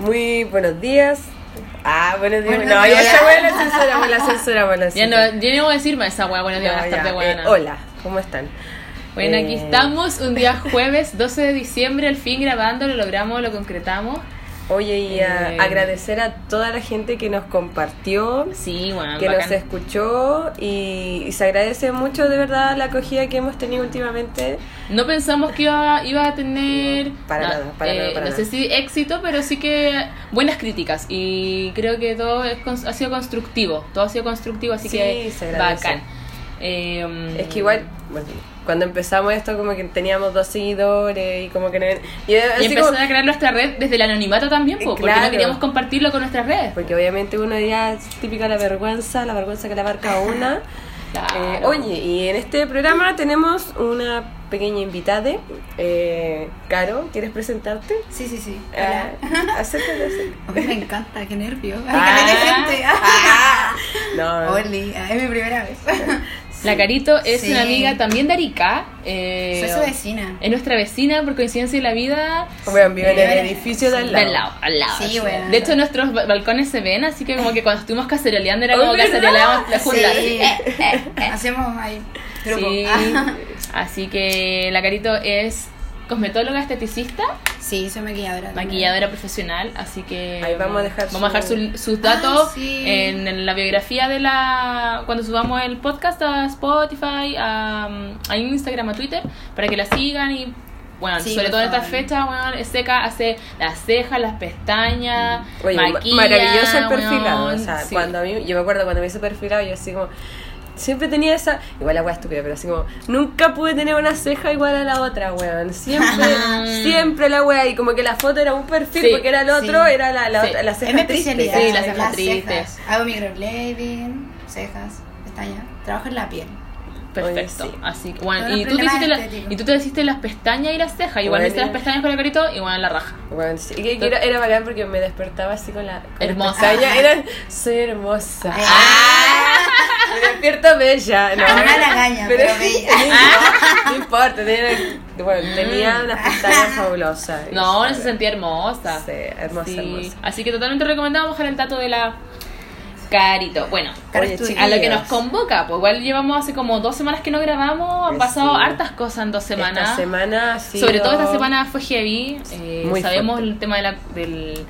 Muy buenos días. Ah, buenos días. Buenos no, ya días. esa weá la censuramos, la censuramos. la Ya no, yo no voy a decir más esa weá, buenos días, No, buenas ya, eh, buenas. hola, ¿cómo están? Bueno, aquí Eh, estamos, un día jueves, 12 de diciembre, al fin grabando, lo logramos, lo concretamos. Oye, y a- Eh, agradecer a toda la gente que nos compartió, Sí, bueno, que bacán. nos escuchó y, y se agradece mucho de verdad la acogida que hemos tenido últimamente. No pensamos que iba, iba a tener, Para no, nada, para eh, nada, para no sé si éxito, pero sí que buenas críticas. Y creo que todo es ha sido constructivo, todo ha sido constructivo, así Sí, que se agradece. bacán. Eh, Es que igual, bueno, cuando empezamos esto como que teníamos dos seguidores y como que no... Y, Y como- a crear nuestra red desde el anonimato también, po, porque Claro. no queríamos compartirlo con nuestras redes. Porque obviamente uno ya es típica la vergüenza, la vergüenza que la abarca a una. Claro. Eh, oye, y en este programa tenemos una pequeña invitada. Eh, Caro, ¿quieres presentarte? Sí, sí, sí. Ah, Hola. acércate, acércate. A mí me encanta, qué nervio. Ay, Ah. gente. No, Oli, ah, es mi primera vez. La Carito es Sí. una amiga también de Arica. eh, Soy su vecina. Es nuestra vecina por coincidencia de la vida. bueno, vive en el edificio de al De lado. al lado, al lado. Sí, así. bueno. De hecho, nuestros ba- balcones se ven, así que como que cuando estuvimos caceroleando era Oh, como ¿verdad? caceroleábamos las juntas. Sí. eh, eh, eh. Hacemos ahí grupo. Sí. Así que la Carito es cosmetóloga, esteticista, Sí, soy maquilladora. también. maquilladora profesional, así que Ahí vamos a dejar vamos a dejar su- su- sus datos Ah, sí. en, en la biografía de la cuando subamos el podcast a Spotify, a, a Instagram, a Twitter, para que la sigan y bueno, Sí, sobre todo en esta favor. fecha, bueno, es seca, hace las cejas, las pestañas, Oye, maquilla, maravilloso el perfilado. o sea, sí. cuando a mí, yo me acuerdo cuando me hice perfilado, yo así como. Siempre tenía esa. Igual la wea estúpida, pero así como. Nunca pude tener una ceja igual a la otra, weón. Siempre, siempre la wea. Y como que la foto era un perfil, Sí, porque era el otro, sí. era la, la, Sí. otra- la Es ceja mi triste. especialidad. Sí, las cejas tristes. Hago microblading, cejas, pestañas. Trabajo en la piel. Perfecto. Oye, sí. Así que, bueno, y tú, te hiciste la- y tú te hiciste las pestañas y las cejas. Igual Bueno, me hice las pestañas con la carito, igual la raja. Bueno, sí, y que- que era, era bacán porque me despertaba así con la. con las Hermosa. pestañas. Era, soy hermosa. Ah. Me despierto bella. No, Una lagaña, pero bella. no importa, tenía, bueno, tenía unas pestañas fabulosas. No, no se sentía hermosa. Sí, hermosa, Sí. hermosa. Así que totalmente recomendamos bajar el dato de la Carito. Bueno, Oye, a lo que nos convoca, pues igual llevamos hace como dos semanas que no grabamos, han Eh, pasado sí. hartas cosas en dos semanas. Esta semana ha sido- Sobre todo esta semana fue heavy. eh, Muy sabemos fuerte. el tema de la, del-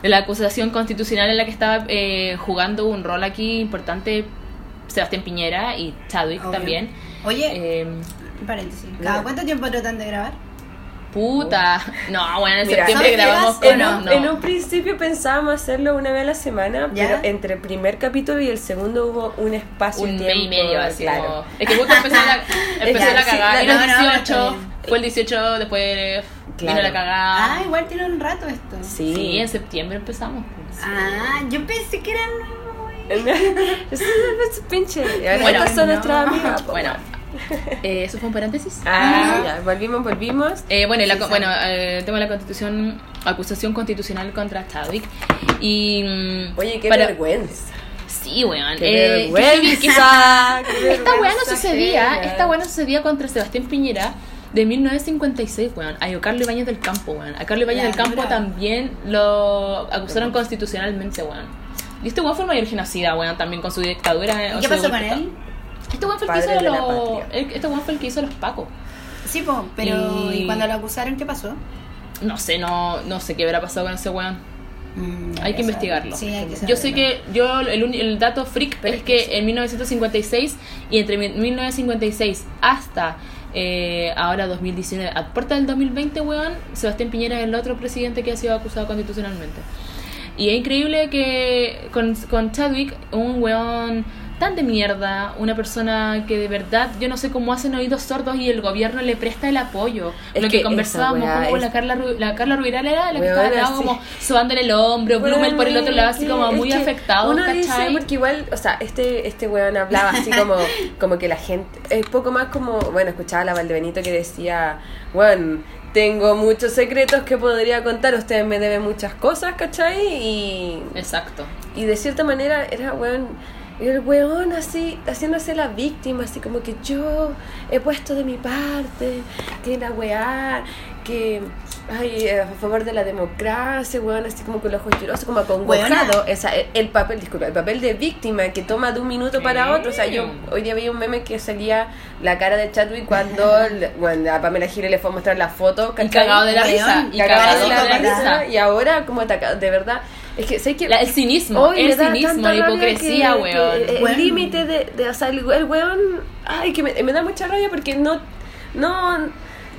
de la acusación constitucional en la que estaba eh, jugando un rol aquí importante Sebastián Piñera y Chadwick Obvio. también. Oye, Eh, paréntesis. ¿Cada cuánto tiempo tratan de grabar? puta. No, bueno, en Mira, septiembre ¿son grabamos con. En un, no. en un principio pensábamos hacerlo una vez a la semana, ¿Ya? pero entre el primer capítulo y el segundo hubo un espacio un de mes tiempo. y medio así claro. como- es que justo empezó la, empezó Ya, la cagada y no, los no, no, 18 está bien. fue el 18 después Claro. vino la cagada Ah, igual tiene un rato esto. Sí. sí en septiembre empezamos pues. Ah, yo pensé que eran. Pinche. Bueno, estas son no. nuestras amigas. bueno eh, eso fue un paréntesis Ah, ya, volvimos, volvimos. Eh, bueno, la, bueno el tema de la constitución, acusación constitucional contra Chadwick. Y. mm, Oye, qué para- vergüenza. Sí, weón. Qué eh, qué vergüenza. qué esta weá no sucedía, esta weá no sucedía contra Sebastián Piñera de 1956, weón. A Carlos Ibáñez del Campo, weón. A Carlos Ibáñez La del Campo también lo acusaron constitucionalmente, weón. Y este weón fue el mayor genocida, weón, también con su dictadura. ¿Y o qué pasó con él? Este weón fue el que hizo los. Este weón fue el que hizo los pacos. Sí, po, pero. Y- ¿Y cuando lo acusaron, qué pasó? No sé, no, no sé qué habrá pasado con ese weón. Mm, Hay que investigarlo. Sí, hay que Yo sé que yo el, el dato freak es que en 1956 y entre mi- 1956 hasta eh, ahora 2019, a puerta del 2020, weón, Sebastián Piñera es el otro presidente que ha sido acusado constitucionalmente. Y es increíble que con, con Chadwick, un weón tan de mierda, una persona que de verdad yo no sé cómo hacen oídos sordos y el gobierno le presta el apoyo. Es Lo que que, conversábamos, como es- la Carla, Ru- la Carla Rubiral era la que Weona, estaba al lado como sobándole el hombro, Blumel por el otro lado así como muy afectado, Uno dice, porque igual, o sea, este, este weón hablaba así como, como que la gente, es poco más como, bueno, escuchaba a la Valdebenito que decía, weón, tengo muchos secretos que podría contar, ustedes me deben muchas cosas, ¿cachai? Y, Exacto. y de cierta manera era, weón, el weón así, haciéndose la víctima, así como que yo he puesto de mi parte, que la weá, que ay, a favor de la democracia, weón, así como con los ojos llorosos, como acongojado. Sea, el, el papel, disculpa, el papel de víctima que toma de un minuto para otro. O sea, yo hoy día veía un meme que salía la cara de Chadwick cuando le- bueno, a Pamela Giles le fue a mostrar la foto. Y cagado de la risa. Y Cagado cagado de la de la risa. Y ahora como atacado, de verdad. Es que sé que La- el cinismo, Hoy el cinismo, la hipocresía, que- weón. que el Weón. límite de, de, o sea, el, el weón, ay, que me, me da mucha rabia porque no, no,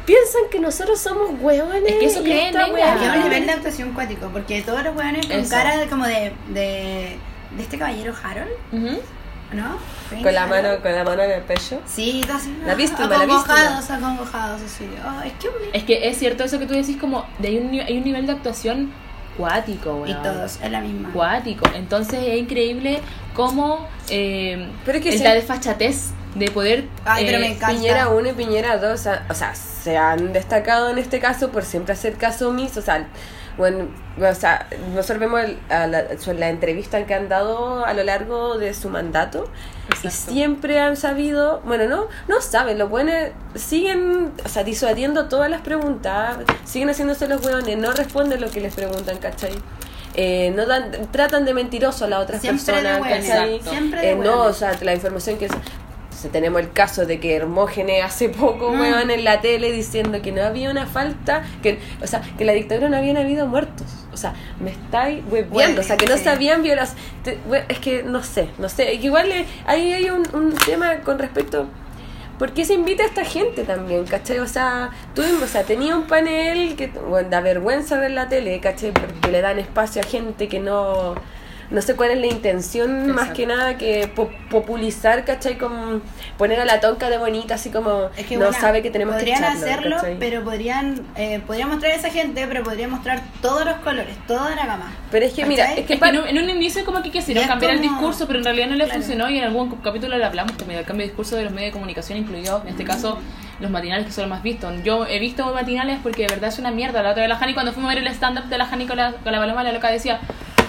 piensan que nosotros somos weones. Es que eso creen, es un nivel de actuación cuático, porque todos los weones con Eso. cara de como de, de, de este caballero Harold. ¿no? Con la Harold. mano, con la mano en el pecho. Sí, todo así. La ah, víctima, la Acongojados, acongojados, así. Oh, es que Es que es cierto eso que tú decís, como de hay un, hay un nivel de actuación cuático, weón. Y todos, es la misma. Cuático. Entonces es increíble cómo eh, Pero es que sí. la desfachatez de poder. Ay, pero eh, me encanta. Piñera 1 y Piñera 2, o sea, o sea, se han destacado en este caso por siempre hacer caso omiso, o sea, bueno, o sea, nosotros vemos el- a la, la entrevista que han dado a lo largo de su mandato y Exacto. siempre han sabido, bueno, no, no saben, los buenos siguen, o sea, disuadiendo todas las preguntas, siguen haciéndose los hueones, no responden lo que les preguntan, ¿cachai? Eh, no dan, tratan de mentiroso a las otras Siempre de personas, hueones, ¿cachai? exacto. Siempre de Eh, no, o sea, la información que... o tenemos el caso de que Hermógenes hace poco, Mm. weón, en la tele diciendo que no había una falta, que, o sea, que la dictadura no habían habido muertos. O sea, me estáis hueveando, o sea, que no se habían violado. Es que no sé, no sé. Igual eh, ahí hay un, un tema con respecto. ¿Por qué se invita a esta gente también, cachai? O sea, tuvimos, o sea, tenía un panel que, bueno, da vergüenza ver la tele, cachai? Porque le dan espacio a gente que no, no sé cuál es la intención, más Exacto. que nada que po- popularizar, cachai? Como poner a la tonca de bonita, así como Es que no bueno, sabe que tenemos que podrían echarlo, hacerlo, ¿cachai? pero podrían, eh, podrían mostrar a esa gente, pero podrían mostrar todos los colores, toda la gama. Pero es que, mira, ¿Cachai? es que, Es que en un, inicio como que quisieron cambiar el como- discurso, pero en realidad no le Claro. funcionó y en algún capítulo le hablamos también del cambio de discurso de los medios de comunicación, incluidos en este caso los matinales que son los más vistos. Yo he visto matinales porque de verdad es una mierda. La otra de la Jani, cuando fuimos a ver el stand-up de la Jani con la, con la paloma, la loca decía,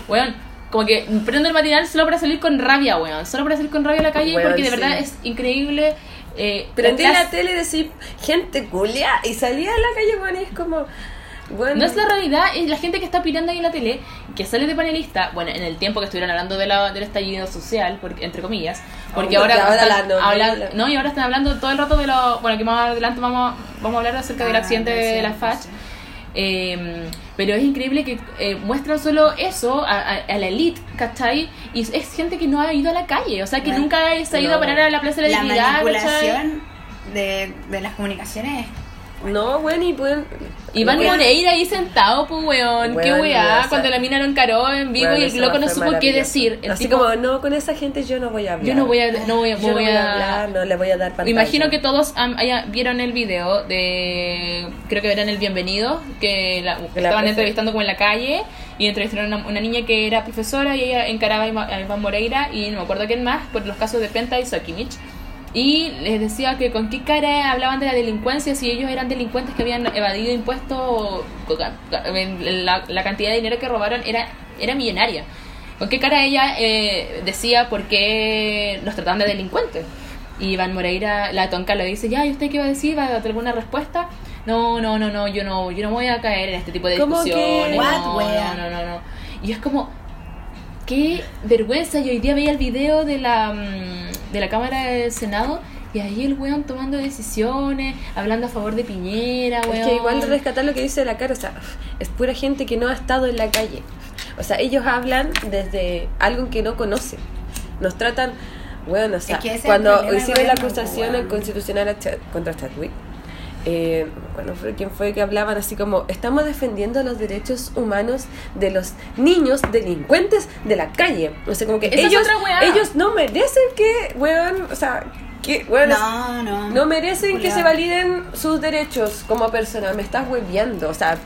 weón, como que prendo el matinal solo para salir con rabia, weón. Solo para salir con rabia a la calle Weón, porque de sí. verdad es increíble. Eh, prendí las- la tele y decir gente culia y salía a la calle, y es como, bueno, No es la realidad, es la gente que está opinando ahí en la tele, que sale de panelista, bueno, en el tiempo que estuvieron hablando de la, del estallido social, porque, entre comillas, porque Porque ahora, ahora están la hablan- no, y ahora están hablando todo el rato de lo, bueno, que más adelante vamos, vamos a hablar acerca del Ah, accidente de la FACH. sí. Eh, pero es increíble que eh, muestran solo eso a, a- a la elite, ¿cachai? Y es- gente que no ha ido a la calle, o sea, que nunca se ha ido a parar a la Plaza de la La Dignidad, ¿cachai? manipulación de, de las comunicaciones. No, bueno, y pueden... Iván Bueno, Moreira ahí sentado, pues weón, qué Weón, weá, cuando la mina lo encaró en vivo y el loco no supo qué decir. El Así tipo, como, no, con esa gente yo no voy a hablar. yo no voy a, no voy a, Yo no voy voy a hablar, no le voy a dar pantalla. Imagino que todos am- haya- vieron el video de, creo que eran el bienvenido, que la- estaban profe- entrevistando como en la calle y entrevistaron a una, una niña que era profesora y ella encaraba a Iván Moreira y no me acuerdo quién más por los casos de Penta y Sokimich. Y les decía que con qué cara hablaban de la delincuencia si ellos eran delincuentes que habían evadido impuestos o la, la cantidad de dinero que robaron era, era millonaria. ¿Con qué cara ella eh, decía por qué los trataban de delincuentes? Y Iván Moreira, la tonca, le dice, ya, ¿y usted qué va a decir? ¿Va a dar alguna respuesta? No, no, no, no, yo no, yo no voy a caer en este tipo de discusiones. No, no, no, no, no. Y es como, qué vergüenza. Yo hoy día veía el video de la, mm, de la Cámara del Senado y ahí el weón tomando decisiones, hablando a favor de Piñera, weón. Es que igual rescatar lo que dice la cara, o sea, es pura gente que no ha estado en la calle. O sea, ellos hablan desde algo que no conocen. Nos tratan, bueno, o sea, Es que cuando hicieron la acusación weón. constitucional contra Chadwick, eh, bueno, fue quien fue que hablaban así como, estamos defendiendo los derechos humanos de los niños delincuentes de la calle. O sea, como que ellos, ellos no merecen que, weón, o sea, que, weón, No, no. no merecen que se validen sus derechos como persona. Me estás hueviando, o sea.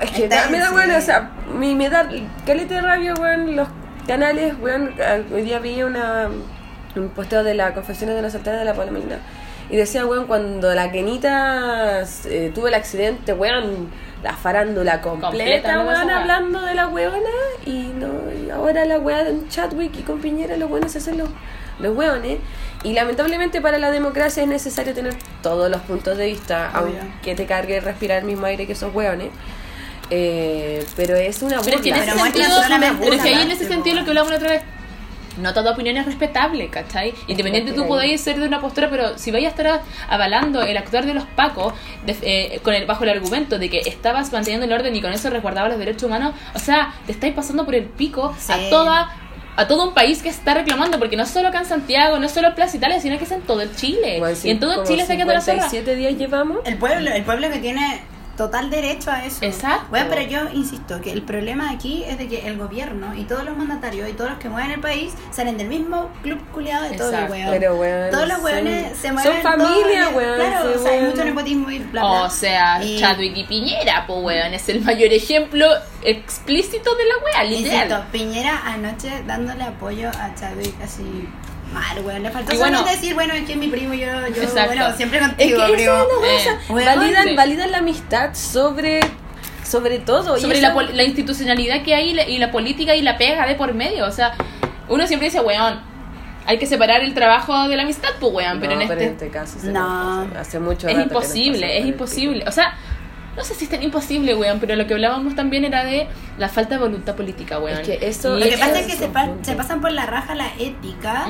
Es que me da en bueno, o sea, me, me da caleta de rabia, weón, los canales, weón. Hoy día vi una, un posteo de la Confesiones de la Soltera de la Palomina. Y decía, weón, cuando la Kenita eh, tuvo el accidente, weón, la farándula completa, Completa, weón, hablando de la weona. Y no y ahora la weá de Chadwick y con Piñera, los buenos se hacen los, los hueones. Y lamentablemente para la democracia es necesario tener todos los puntos de vista, Obvio. aunque te cargue respirar el mismo aire que esos hueones. Eh, pero es una Pero es que en burla. ese Pero sentido, es que ahí en ese sentido lo que hablamos la otra vez, no toda opinión es respetable, ¿cachai? Independiente tú podáis ser de una postura, pero si vais a estar avalando el actuar de los pacos de- eh, con el, bajo el argumento de que estabas manteniendo el orden y con eso resguardabas los derechos humanos, o sea, te estáis pasando por el pico Sí. a toda a todo un país que está reclamando, porque no solo acá en Santiago, no solo en Plaza Italia, sino que es en todo el Chile. Bueno, sí, y en todo como Chile se queda la zorra. 57 días llevamos. El pueblo, el pueblo que tiene total derecho a eso. Exacto. Bueno, pero yo insisto que el problema aquí es de que el gobierno y todos los mandatarios y todos los que mueven el país salen del mismo club culiado de todo el Exacto. weón. Pero, weón, todos los son- weones se son mueven. familia, todos- weón, Claro, sí, o sea, hay mucho nepotismo y bla, bla. O sea, Y- Chadwick y Piñera, pues weón, es el mayor ejemplo explícito de la wea, literal. Insisto, Piñera anoche dándole apoyo a Chadwick así mal, weón. Le faltó Y bueno- solamente decir, bueno, es que es mi primo, yo, yo Exacto. bueno, siempre Es contigo, que esa primo. es la wea, Eh, o sea, weón, validan, validan la amistad sobre, sobre todo. y sobre eso- la, institucionalidad que hay y la, y la política y la pega de por medio. O sea, uno siempre dice, weón, hay que separar el trabajo de la amistad, pues weón, pero No, en este, caso se No. hace mucho es rato que imposible, es imposible. O sea, no sé si es tan imposible, weón, pero lo que hablábamos también era de la falta de voluntad política, weón. Es que eso- Lo que Eso pasa es es que se, pa- pasan por la raja la ética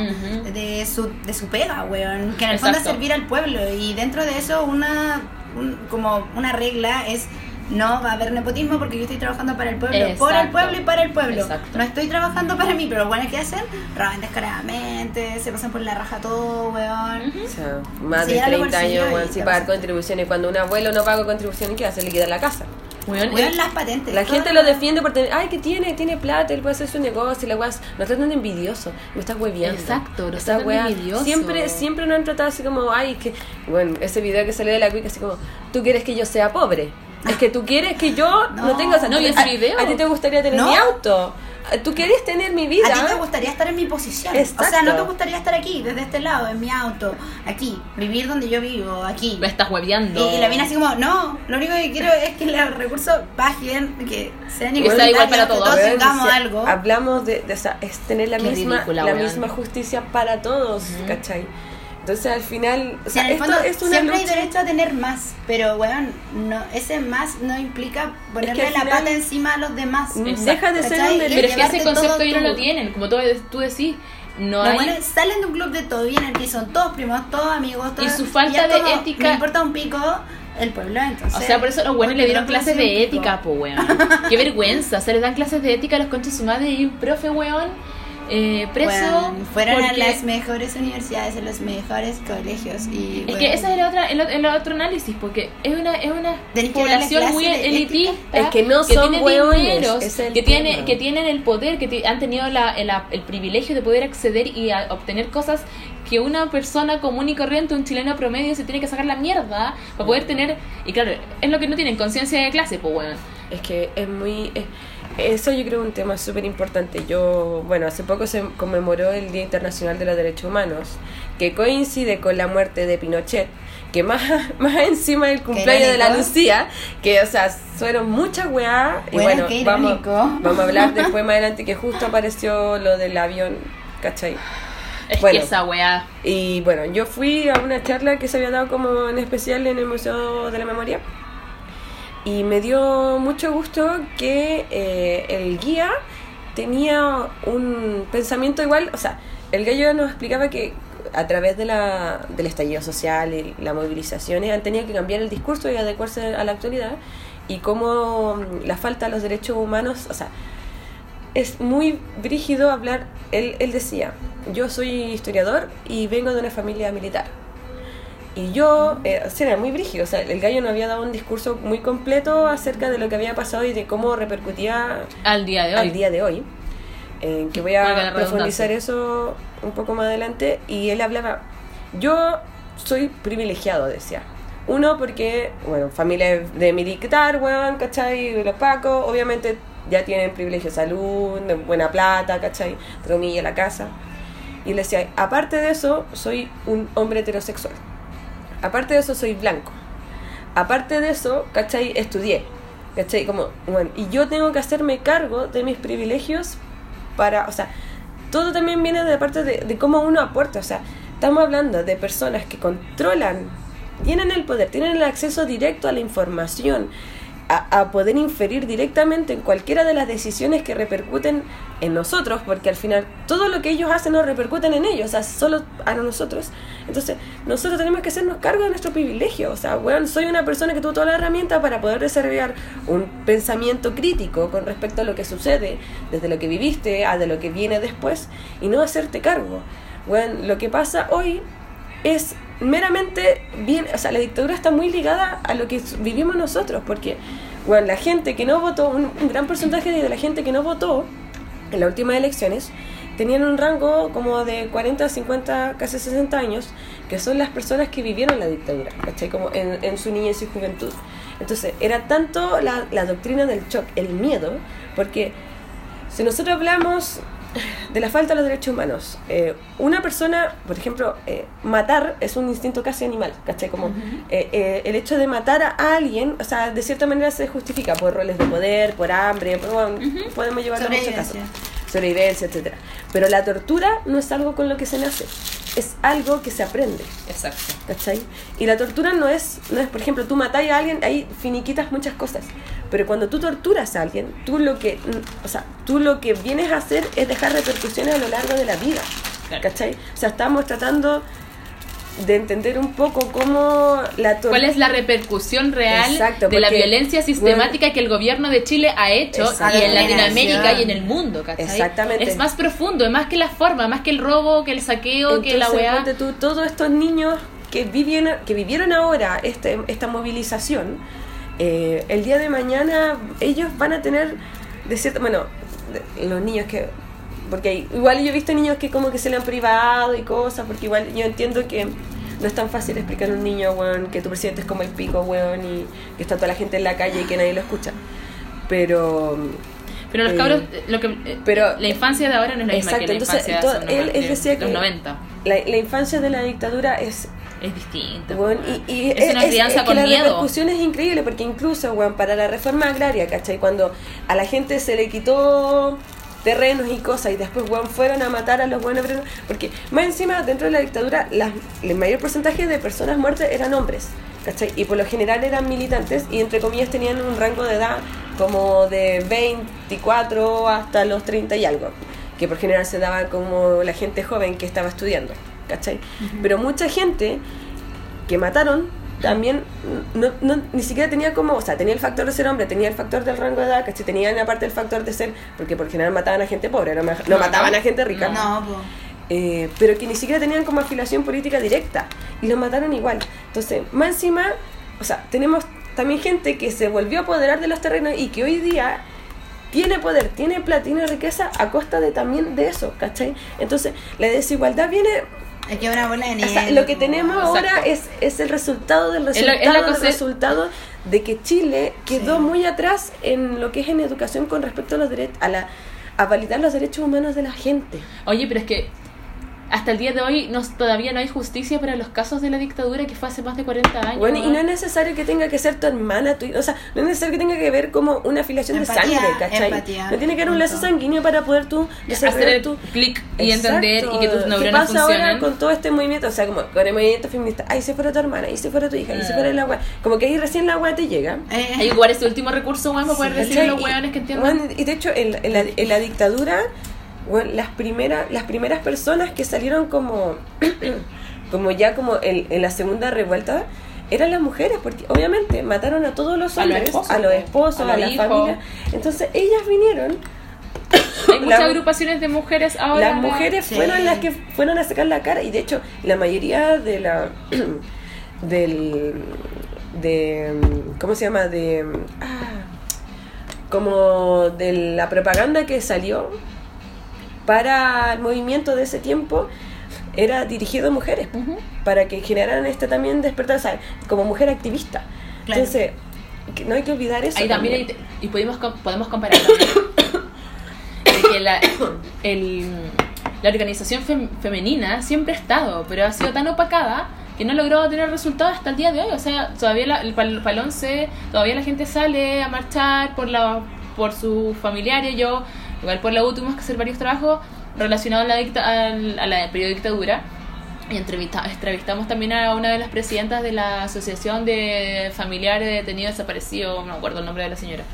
de, su, de su pega, weón. Que en el fondo es servir al pueblo. Y dentro de eso, una un- como una regla es no va a haber nepotismo porque yo estoy trabajando para el pueblo, por el pueblo y para el pueblo. Exacto. No estoy trabajando para mí, pero bueno, ¿qué hacen? Roban descaradamente, se pasan por la raja todo, weón. O sea, más Sí, de era lo 30 bolsillo años, weón, sin pagar contribuciones. Cuando un abuelo no paga contribuciones, ¿qué hace? Liquidar la casa. Weón, Weón, las patentes. La gente lo- defiende por tener, ay, que tiene, tiene plata, él puede hacer su negocio, y la weá, nos tratan de envidioso, me estás hueviando. Exacto, nos tratan de. Siempre, siempre nos han tratado así como, ay, que, bueno, ese video que salió de la Quick, así como, tú quieres que yo sea pobre. Es que tú quieres que yo no, No, tenga esa no, y ese a, video. a ti te gustaría tener No. mi auto. Tú quieres tener mi vida. A ti te gustaría estar en mi posición. O sea, no te gustaría estar aquí, desde este lado, en mi auto, aquí, vivir donde yo vivo, aquí. me estás hueveando. Y, y la mina así como, no, lo único que quiero es que los recursos bajen, que sean Que sea igual para todos. que todos tengamos si algo. Hablamos de, de esa, es tener la Qué misma, ridícula, la misma justicia para todos, ¿cachai? Entonces al final, o O sea, sea, en el esto fondo, es una siempre hay derecho a tener más, pero weón, no, ese más no implica ponerle la final- pata encima a los demás. Mm, Exacto. Deja de ser un Y Pero derecho. es que ese concepto ellos no lo tienen, como tú, tú decís. No Los hay... buenos salen de un club de todo bien, en el que son todos primos, todos amigos, todos, Y su falta de como, ética- Me importa un pico el pueblo, entonces. O sea, por eso los buenos le dieron no clases de ética, po, weón. Qué vergüenza. Se les dan clases de ética a los conchas de su madre y un profe, weón, eh, preso. Weón, fueron a las mejores universidades, en los mejores colegios. Y, Es que ese es el otro, el, el otro análisis, porque es una, es una población muy elitista. Es que no son tiene hueones, dineros, ese es el que, tiene, que tienen el poder, que han tenido la, el, el privilegio de poder acceder y a obtener cosas que una persona común y corriente, un chileno promedio, se tiene que sacar la mierda para poder tener. Y claro, es lo que no tienen, conciencia de clase, pues, weón. Es que es muy... es- eso yo creo un tema súper importante. Yo, bueno, hace poco se conmemoró el Día Internacional de los Derechos Humanos, que coincide con la muerte de Pinochet, que más, más encima del cumpleaños de la. Lucía, que, o sea, fueron muchas weá. Y Bueno, bueno, qué vamos, irónico. vamos a hablar después más adelante que justo apareció lo del avión, ¿cachai? Es Bueno. que esa weá. Y bueno, yo fui a una charla que se había dado como en especial en el Museo de la Memoria. Y me dio mucho gusto que eh, el guía tenía un pensamiento igual. O sea, el gallo nos explicaba que a través de la, del estallido social y las movilizaciones han tenido que cambiar el discurso y adecuarse a la actualidad. Y cómo mm, la falta de los derechos humanos, o sea, es muy brígido hablar. Él, él decía: Yo soy historiador y vengo de una familia militar. Y yo, eh, o sea, era muy brígido. O sea, el gallo no había dado un discurso muy completo acerca de lo que había pasado y de cómo repercutía Al día de hoy. al día de hoy. eh, que voy a profundizar eso un poco más adelante. Y él hablaba, yo soy privilegiado, decía. Uno, porque, bueno, familia de militar, weón, ¿cachai? Los pacos, obviamente ya tienen privilegio de salud, de buena plata, ¿cachai? Entre comillas, la casa. Y él decía, aparte de eso, soy un hombre heterosexual. Aparte de eso, soy blanco. Aparte de eso, ¿cachai? Estudié. ¿Cachai? Como, bueno, y yo tengo que hacerme cargo de mis privilegios para, o sea, todo también viene de parte de, cómo uno aporta. O sea, estamos hablando de personas que controlan, tienen el poder, tienen el acceso directo a la información, a poder inferir directamente en cualquiera de las decisiones que repercuten en nosotros, porque al final todo lo que ellos hacen nos repercuten en ellos, o sea, solo a nosotros. Entonces, nosotros tenemos que hacernos cargo de nuestro privilegio. O sea, bueno, soy una persona que tuvo toda la herramienta para poder desarrollar un pensamiento crítico con respecto a lo que sucede, desde lo que viviste a de lo que viene después, y no hacerte cargo. Bueno, lo que pasa hoy es meramente bien, o sea, la dictadura está muy ligada a lo que vivimos nosotros, porque, bueno, la gente que no votó, un, un gran porcentaje de la gente que no votó en las últimas elecciones, tenían un rango como de 40, 50, casi 60 años, que son las personas que vivieron la dictadura, ¿cachai? Como en, en su niñez y juventud. Entonces, era tanto la, la doctrina del shock, el miedo, porque si nosotros hablamos de la falta de los derechos humanos, eh, una persona, por ejemplo, eh, matar es un instinto casi animal, ¿cachai? Como eh, eh, el hecho de matar a alguien, o sea, de cierta manera se justifica por roles de poder, por hambre, por, bueno, podemos llevarlo a muchos casos, Sobrevivencia. etcétera. Pero la tortura no es algo con lo que se nace, es algo que se aprende. Exacto. ¿Cachai? Y la tortura no es, no es, por ejemplo, tú matáis a alguien, ahí finiquitas muchas cosas. Pero cuando tú torturas a alguien, tú lo que, mm, o sea, tú lo que vienes a hacer es dejar repercusiones a lo largo de la vida. Claro. ¿Cachai? O sea, estamos tratando de entender un poco cómo la. ¿Cuál es la repercusión real Exacto, de la violencia sistemática que el gobierno de Chile ha hecho y en. Latinoamérica y en el mundo? ¿cachai? Exactamente. Es más profundo, es más que la forma, más que el robo, que el saqueo, que la weá. tú, todos estos niños que, vivien, que vivieron ahora este, esta movilización, eh, el día de mañana ellos van a tener, de cierta, bueno, los niños que, porque hay- igual yo he visto niños que como que se le han privado y cosas, porque igual yo entiendo que no es tan fácil explicar a un niño, weón, que tu presidente es como el pico, weón, y que está toda la gente en la calle y que nadie lo escucha. Pero Pero los Eh, cabros, lo que, eh, pero- la infancia de ahora no es la misma Exacto, que la entonces, infancia todo- de, él- él de decía los que- 90. la, la infancia de la dictadura es Es distinto. Bueno, weón. y, y es una crianza con la miedo. repercusión es increíble porque incluso, weón, para la reforma agraria, ¿cachai? Cuando a la gente se le quitó terrenos y cosas y después, weón, fueron a matar a los buenos porque más encima, dentro de la dictadura, las- el mayor porcentaje de personas muertas eran hombres, ¿cachai? Y por lo general eran militantes y entre comillas tenían un rango de edad como de 24 hasta los 30 y algo, que por general se daba como la gente joven que estaba estudiando, ¿cachai? Pero mucha gente que mataron también no, no- ni siquiera tenía como, o sea, tenía el factor de ser hombre, tenía el factor del rango de edad, ¿cachai? Tenían aparte el factor de ser, porque por general mataban a gente pobre, no, no mataban a gente rica. No. Eh, pero que ni siquiera tenían como afiliación política directa y los mataron igual. Entonces, más encima, o sea, tenemos también gente que se volvió a apoderar de los terrenos y que hoy día tiene poder, tiene plata, tiene riqueza a costa de también de eso, ¿cachai? Entonces, la desigualdad viene, Es que una bola de o nieve. sea, lo que tenemos Exacto. ahora es, es el resultado del Es resultado es la del resultado de que Chile quedó Sí. muy atrás en lo que es en educación con respecto a los derechos, a la a validar los derechos humanos de la gente. Oye, pero es que hasta el día de hoy nos, todavía no hay justicia para los casos de la dictadura que fue hace más de 40 años. Bueno, y no es necesario que tenga que ser tu hermana, tu, o sea, no es necesario que tenga que ver como una afiliación Empatía, de sangre, ¿cachai? empatía, no tiene que haber un lazo sanguíneo para poder tú hacer el tu... clic y entender y que tus neuronas ¿Qué pasa ahora funcionen. con todo este movimiento? O sea, como con el movimiento feminista, ay, si fuera tu hermana, y si fuera tu hija, y si Ah. fuera la wea. Como que ahí recién la wea te llega. Eh, Hay que jugar ese último recurso, weón, para poder ¿Cachai? decir a los weones que entiendan. bueno, y de hecho, en, en la, en la dictadura, bueno, las, primeras las primeras personas que salieron como, como ya como en, en la segunda revuelta eran las mujeres, porque obviamente mataron a todos los A los hombres, esposos, a los esposos, a a, los la familia. Entonces ellas vinieron, Hay muchas la- agrupaciones de mujeres ahora. las mujeres Sí. fueron las que fueron a sacar la cara y de hecho la mayoría de la del de cómo se llama de ah, como de la propaganda que salió para el movimiento de ese tiempo era dirigido a mujeres para que generaran este también despertar como mujer activista Claro. entonces no hay que olvidar eso Ahí también también. hay- y podemos, podemos comparar también que la, el- la organización fem- femenina siempre ha estado, pero ha sido tan opacada que no logrado tener resultados hasta el día de hoy. O sea, todavía la, el pal, pal 11, todavía la gente sale a marchar por la por sus familiares. Yo, igual por la U tuvimos que hacer varios trabajos relacionado a la, dicta- a la periodo de dictadura. Y entrevista- entrevistamos también a una de las presidentas de la Asociación de Familiares de Detenidos Desaparecidos, no me acuerdo el nombre de la señora.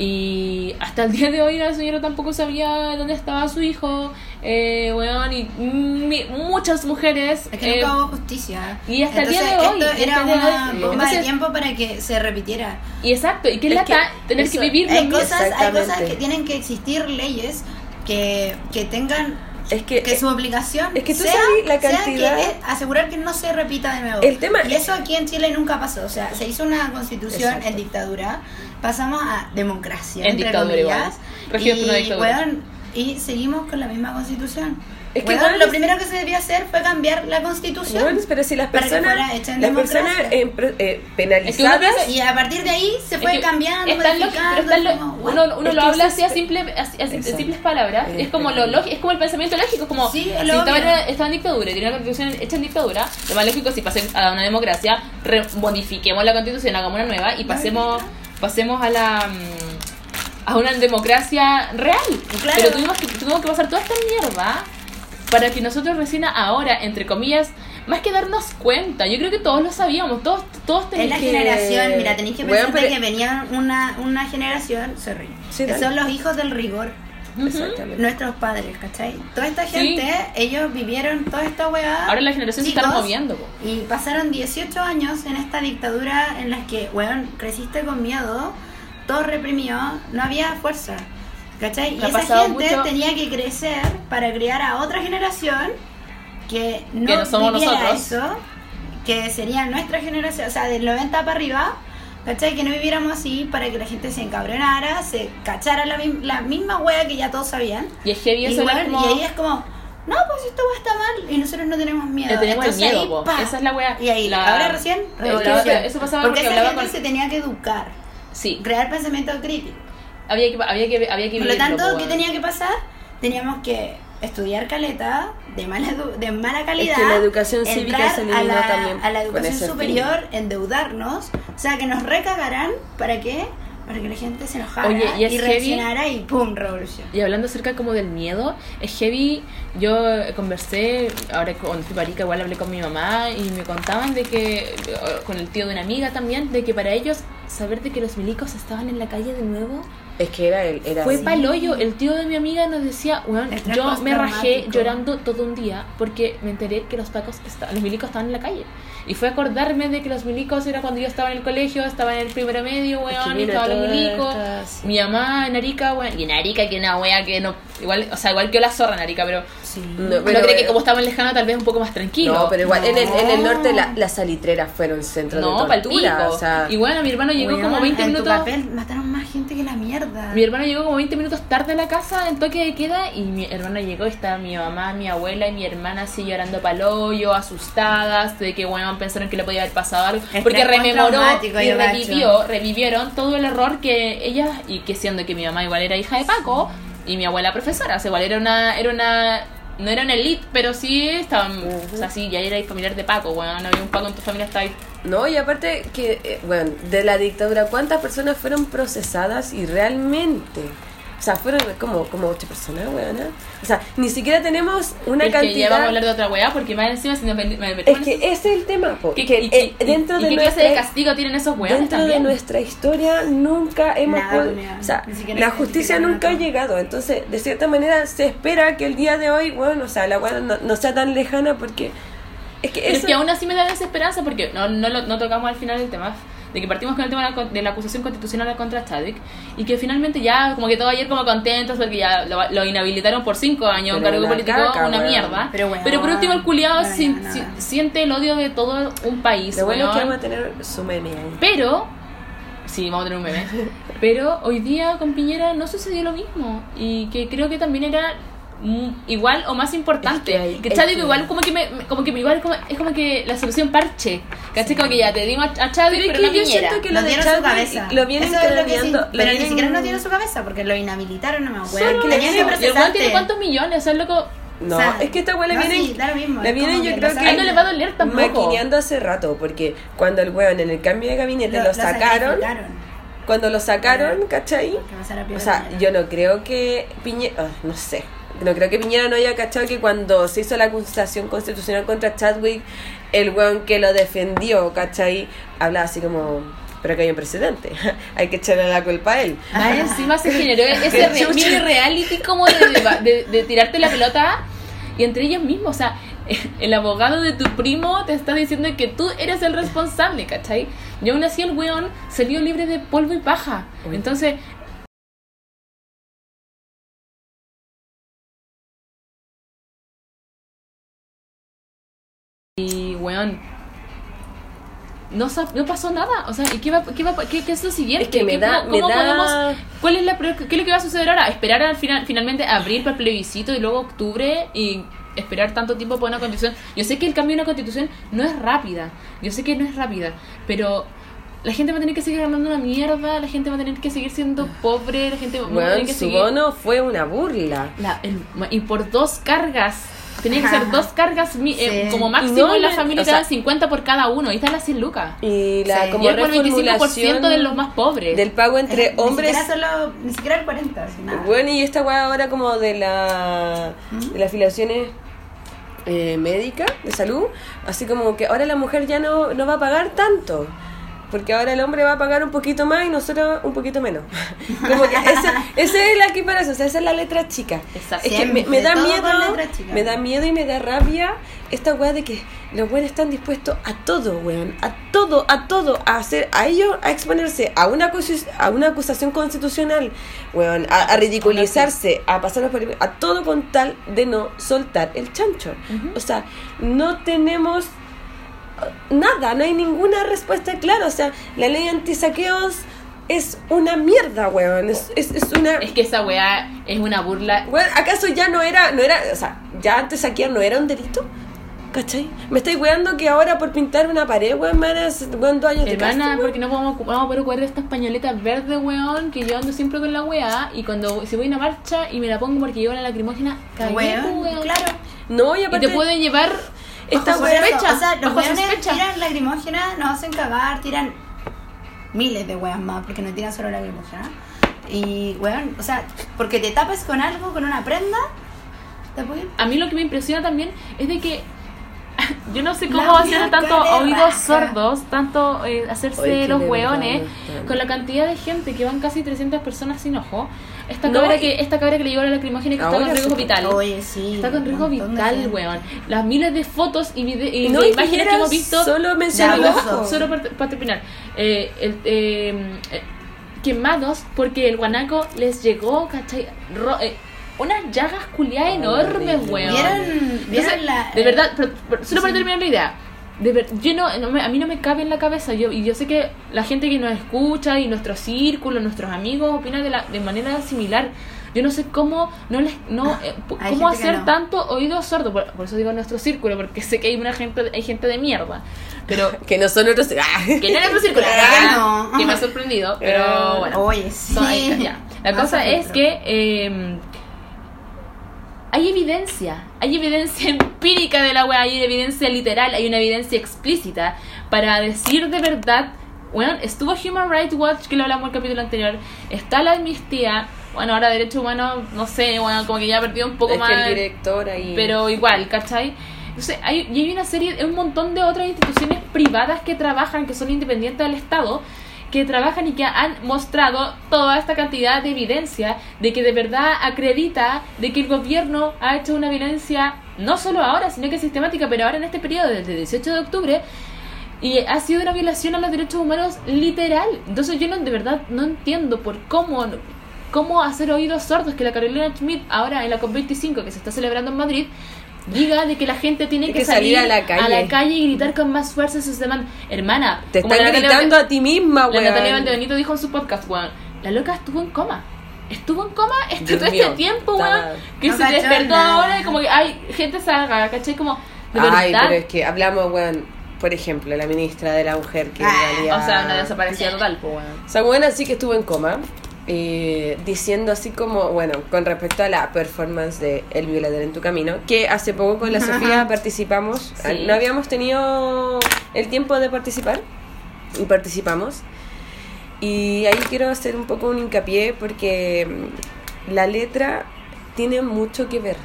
Y hasta el día de hoy la señora tampoco sabía dónde estaba su hijo, eh, weón, y mi- muchas mujeres... Es que eh, nunca hubo justicia. y hasta el día de Entonces, hoy, Esto era de una hoy. bomba Entonces- de tiempo para que se repitiera. y exacto, y qué Es lata que tener eso- que vivir Hay cosas, hay cosas que tienen que existir leyes que, que tengan Es que, que su obligación es que tú sea, sabes la cantidad- que es asegurar que no se repita de nuevo. El tema y eso aquí en Chile nunca pasó. O sea, se hizo una constitución Exacto. en dictadura, pasamos a democracia. En entre dictadura comillas, igual. Una dictadura. y seguimos con la misma constitución. Es que, lo es- primero que se debía hacer fue cambiar la constitución. Bueno, pero si las que personas, las personas eh, pre- eh, Es que penalizadas, y a partir de ahí se Es fue que cambiando, es modificando. es tan lo- como, uno, uno Es lo que habla así a, simple, en Exacto. simples palabras. Es Es como lo es como el pensamiento lógico, es como Sí, si es estaba, en- estaba en dictadura y tiene una constitución hecha en dictadura, lo más lógico es si pasemos a una democracia, re- modifiquemos la constitución, hagamos una nueva y pasemos, pasemos a la mm, a una democracia real. Claro. Pero tuvimos que, tuvimos que pasar toda esta mierda para que nosotros recién ahora, entre comillas, más que darnos cuenta, yo creo que todos lo sabíamos, todos, todos Es teníamos la que- generación, mira, tenéis que pensar pero- que venía una, una generación, sorry, Sí, que son los hijos del rigor, exactamente. nuestros padres, ¿cachai? Toda esta Sí. gente, ellos vivieron toda esta weá. Ahora la generación se está chicos, moviendo. po. Y pasaron 18 años en esta dictadura en la que, weón, creciste con miedo, todo reprimido, no había fuerza. ¿Cachai? Y Me esa gente mucho- tenía que crecer para criar a otra generación que no, Que no somos viviera nosotros. eso, que sería nuestra generación, o sea, del 90 para arriba, ¿cachai? Que no viviéramos así para que la gente se encabronara, se cachara la, la misma wea que ya todos sabían. Y es heavy eso weón, como... y ahí es como, no, pues esto va a estar mal y nosotros no tenemos miedo. Le tenemos Entonces miedo, ahí, po. Esa es la wea. Y ahí, La- ahora recién, revolución. eso pasaba porque, porque esa gente con- se tenía que educar, Sí, crear pensamiento crítico. Había que, había que, había que Por lo tanto, ¿qué weón. tenía que pasar? Teníamos que estudiar caleta de mala, de mala calidad. que la educación cívica se a eliminó la, también a la educación ese fin. superior, endeudarnos, o sea, que nos recagaran, ¿para qué? Para que la gente se enojara Oye, y es y heavy. reaccionara y ¡pum! revolución. Y hablando acerca como del miedo, es heavy. Yo conversé, ahora cuando fui a Arica igual hablé con mi mamá y me contaban de que, con el tío de una amiga también, de que para ellos saber de que los milicos estaban en la calle de nuevo es que era el era fue así. paloyo. El tío de mi amiga nos decía, "Weón, Estrés yo me rajé llorando todo un día porque me enteré que los esta- los milicos estaban en la calle. Y fue acordarme de que los milicos era cuando yo estaba en el colegio, estaba en el primero medio, Es que weón, y estaban los milicos. esta- sí. Mi mamá en Arica, weón, y en Arica que una wea que no, igual, o sea, igual que la zorra en Arica, pero Sí. No, pero- cree que como estaba lejano tal vez un poco más tranquilo. No, pero igual, en, el, en el No. norte la- las salitreras fueron centros No, de tortura. O sea, y bueno, mi hermano llegó Weón, como 20 en tu minutos. papel mataron más gente que la mierda. Mi hermano llegó como 20 minutos tarde a la casa en toque de queda y mi hermano llegó y estaba mi mamá, mi abuela y mi hermana así llorando paloyo, asustadas de que bueno, pensaron que le podía haber pasado algo. Porque rememoró y revivió, revivieron todo el error que ellas, y que siendo que mi mamá igual era hija de Paco y mi abuela profesora, o sea, igual era una, era una no era una elite, pero sí estaban, o sea, sí, ya era familiar de Paco, bueno, no había un Paco en tu familia, estaba ahí. No, y aparte que, eh, bueno, de la dictadura, ¿cuántas personas fueron procesadas y realmente? O sea, fueron como, como ocho personas, weona. O sea, ni siquiera tenemos una es que ya vamos a cantidad... hablar de otra weá, porque más encima si nos me, me- Es que ese es el tema, po, ¿Qué- que, y, eh, dentro y- de y qué nuestra... clase de castigo tienen esos weones Dentro también? de nuestra historia nunca hemos Nada, podido, o sea, la justicia nunca ha llegado, entonces de cierta manera se espera que el día de hoy, bueno, o sea, la weá no, no sea tan lejana porque es que Pero es eso que aún así me da desesperanza porque no, no, lo- no tocamos al final el tema de que partimos con el tema de la, con- de la acusación constitucional contra Chadwick y que finalmente ya como que todo ayer como contentos porque ya lo, lo inhabilitaron por cinco años un Pero cargo una político caca, una weón. mierda Pero weón. por último el culiado No, si- siente el odio de todo un país lo bueno es que vamos a tener su meme ahí. pero sí vamos a tener un meme pero hoy día con Piñera no sucedió lo mismo y que creo que también era igual o más importante Es que hay- que es Chadwick que- igual como que me, me- como que igual como, es como que la solución parche ¿cachai? como que ya te dimos a, Chadwick Pero pero, que la yo Piñera siento que Lo lo de dieron su Chadwick cabeza. lo vienen es lo que sí, lo pero ni vienen- siquiera no tiene su cabeza porque lo inhabilitaron nomás, Solo weón. que y el procesarte. tiene cuántos millones o sea, loco No, O sea, es que esta weá le no, vienen, sí, da lo mismo, le es vienen yo que creo lo que no le va a doler tampoco maquineando hace rato, porque cuando el weón en el cambio de gabinete lo, sacaron, sacrificaron. cuando lo sacaron, ¿cachai? O sea, yo no creo que Piñera, no sé, no creo que Piñera no haya cachado que cuando se hizo la acusación constitucional contra Chadwick, el weón que lo defendió, ¿cachai? Hablaba así como, pero que hay un presidente, hay que echarle la culpa a él. Más encima se generó ese re- mini reality como de, de- de- tirarte la pelota y entre ellos mismos, o sea, el abogado de tu primo te está diciendo que tú eres el responsable, ¿cachai? Y aún así el weón salió libre de polvo y paja. Entonces, weón, no, no pasó nada. O sea, ¿y qué, va, qué, va, qué, qué es lo siguiente? Es que me ¿Qué- da- cómo me da- podemos- ¿Cuál es, la, qué es lo que va a suceder ahora? ¿Esperar al final, finalmente abril para el plebiscito y luego octubre y esperar tanto tiempo por una constitución? Yo sé que el cambio de una constitución no es rápida. Yo sé que no es rápida. Pero la gente va a tener que seguir ganando una mierda. La gente va a tener que seguir siendo pobre. La gente va a tener que su seguir... bono fue una burla. La- el- y por dos cargas. Tenía que ser dos cargas mi- eh, Sí. como máximo no en la familia o te sea- dan 50 por cada uno. Ahí están las 100 lucas. Y la Sí. como Y el 25% reformulación de los más pobres. del pago entre Eh, hombres Ni siquiera, solo, ni siquiera el 40, así nada. Bueno, y esta weá ahora como de la de las afiliaciones eh, médicas de salud, así como que ahora la mujer ya no, no va a pagar tanto. Porque ahora el hombre va a pagar un poquito más y nosotros un poquito menos. Como que esa, esa es la equiparación, o sea, esa es la letra chica. Exacto. Es que me, da miedo, me da miedo y me da rabia esta weá de que los weones están dispuestos a todo, weón, a todo, a todo, a hacer, a ellos, a exponerse a una, a una acusación constitucional, weón, a, a ridiculizarse, a pasarnos por a todo con tal de no soltar el chancho. O sea, no tenemos nada, no hay ninguna respuesta clara, o sea, la ley antisaqueos es una mierda, weón, es, es, es una... Es que esa weá es una burla. Weón, ¿acaso ya no era, no era, o sea, ya antes saquear no era un delito? ¿Cachai? Me estáis weando que ahora por pintar una pared, weón, me van dos años de Hermana, porque no vamos, vamos a poder ocupar estas pañoletas verdes, weón, que yo ando siempre con la weá. Y cuando si voy a una marcha y me la pongo porque llevo la lacrimógena, cagué, Weón, weón. claro. No, y Y aparte... te pueden llevar Esta bajo Por eso, sospecha. o sea, los weones tiran lacrimógena, nos hacen cagar, tiran miles de weas más, porque no tiran solo lacrimógena. Y, weón, o sea, porque te tapas con algo, con una prenda, te pueden... A mí lo que me impresiona también es de que yo no sé cómo hacer tanto oídos raja. sordos, tanto eh, hacerse los están. con la cantidad de gente que van casi 300 personas sin ojo. Esta No, cabra y- que esta cabra que le llegó la lacrimógena que está con riesgo vital. Oye, sí. Está con riesgo vital, weón. Las miles de fotos y, vide- y No, imágenes que hemos visto. Solo menciona de los abuso. ojos. Solo para, para terminar. Eh, el- eh, eh, quemados porque el guanaco les llegó, ¿cachai? Ro- unas llagas culiadas enormes, weón. ¿Vieron, Entonces, la... de verdad, pero- pero solo para terminar la idea. De ver- yo no, no me- a mí no me cabe en la cabeza. Yo, y yo sé que la gente que nos escucha y nuestro círculo, nuestros amigos opinan de, la, de manera similar. Yo no sé cómo no les no eh, p- Hay cómo hacer no. tanto oído sordo. Por, por eso digo nuestro círculo, porque sé que hay una gente, hay gente de mierda. Pero Que no son otros... ¡Ah! que no es nuestro círculo. Ah, no. Que me ha sorprendido. Pero Eh, bueno. Oye, sí. Son- ahí- ya. La cosa es que eh, hay evidencia, hay evidencia empírica de la wea, hay evidencia literal, hay una evidencia explícita para decir de verdad, bueno, estuvo Human Rights Watch, que lo hablamos en el capítulo anterior, está la amnistía, bueno, ahora Derecho Humano, no sé, bueno, como que ya ha perdido un poco es más, que el director ahí... pero igual, ¿cachai? Entonces, hay, y hay una serie, un montón de otras instituciones privadas que trabajan, que son independientes del Estado, que trabajan y que han mostrado toda esta cantidad de evidencia de que de verdad acredita de que el gobierno ha hecho una violencia no solo ahora, sino que sistemática, pero ahora en este periodo, desde el 18 de octubre, y ha sido una violación a los derechos humanos literal. Entonces yo no, de verdad no entiendo por cómo, cómo hacer oídos sordos que la Carolina Schmidt ahora en la COP25 que se está celebrando en Madrid diga de que la gente tiene Hay que, que salir salir a la calle. calle y gritar con más fuerza sus demandas. Hermana, Te están la gritando Valde- a ti misma, la weón. Natalia Valdebenito dijo en su podcast, weón, la loca estuvo en coma. Estuvo en coma este, todo este mío, tiempo, weón. Que No se despertó nada. ahora y como que, ay, gente salga, ¿cachai? Como, de Ay, pero es que hablamos, weón, por ejemplo, la ministra de la mujer que Ah, en realidad... O sea, una desaparecida total, pues, weón. O sea, buena sí que estuvo en coma, eh, diciendo así como, bueno, con respecto a la performance de El violador en tu camino, que hace poco con la Sofía participamos, Sí. no habíamos tenido el tiempo de participar y participamos. Y ahí quiero hacer un poco un hincapié porque mm, la letra tiene mucho que ver.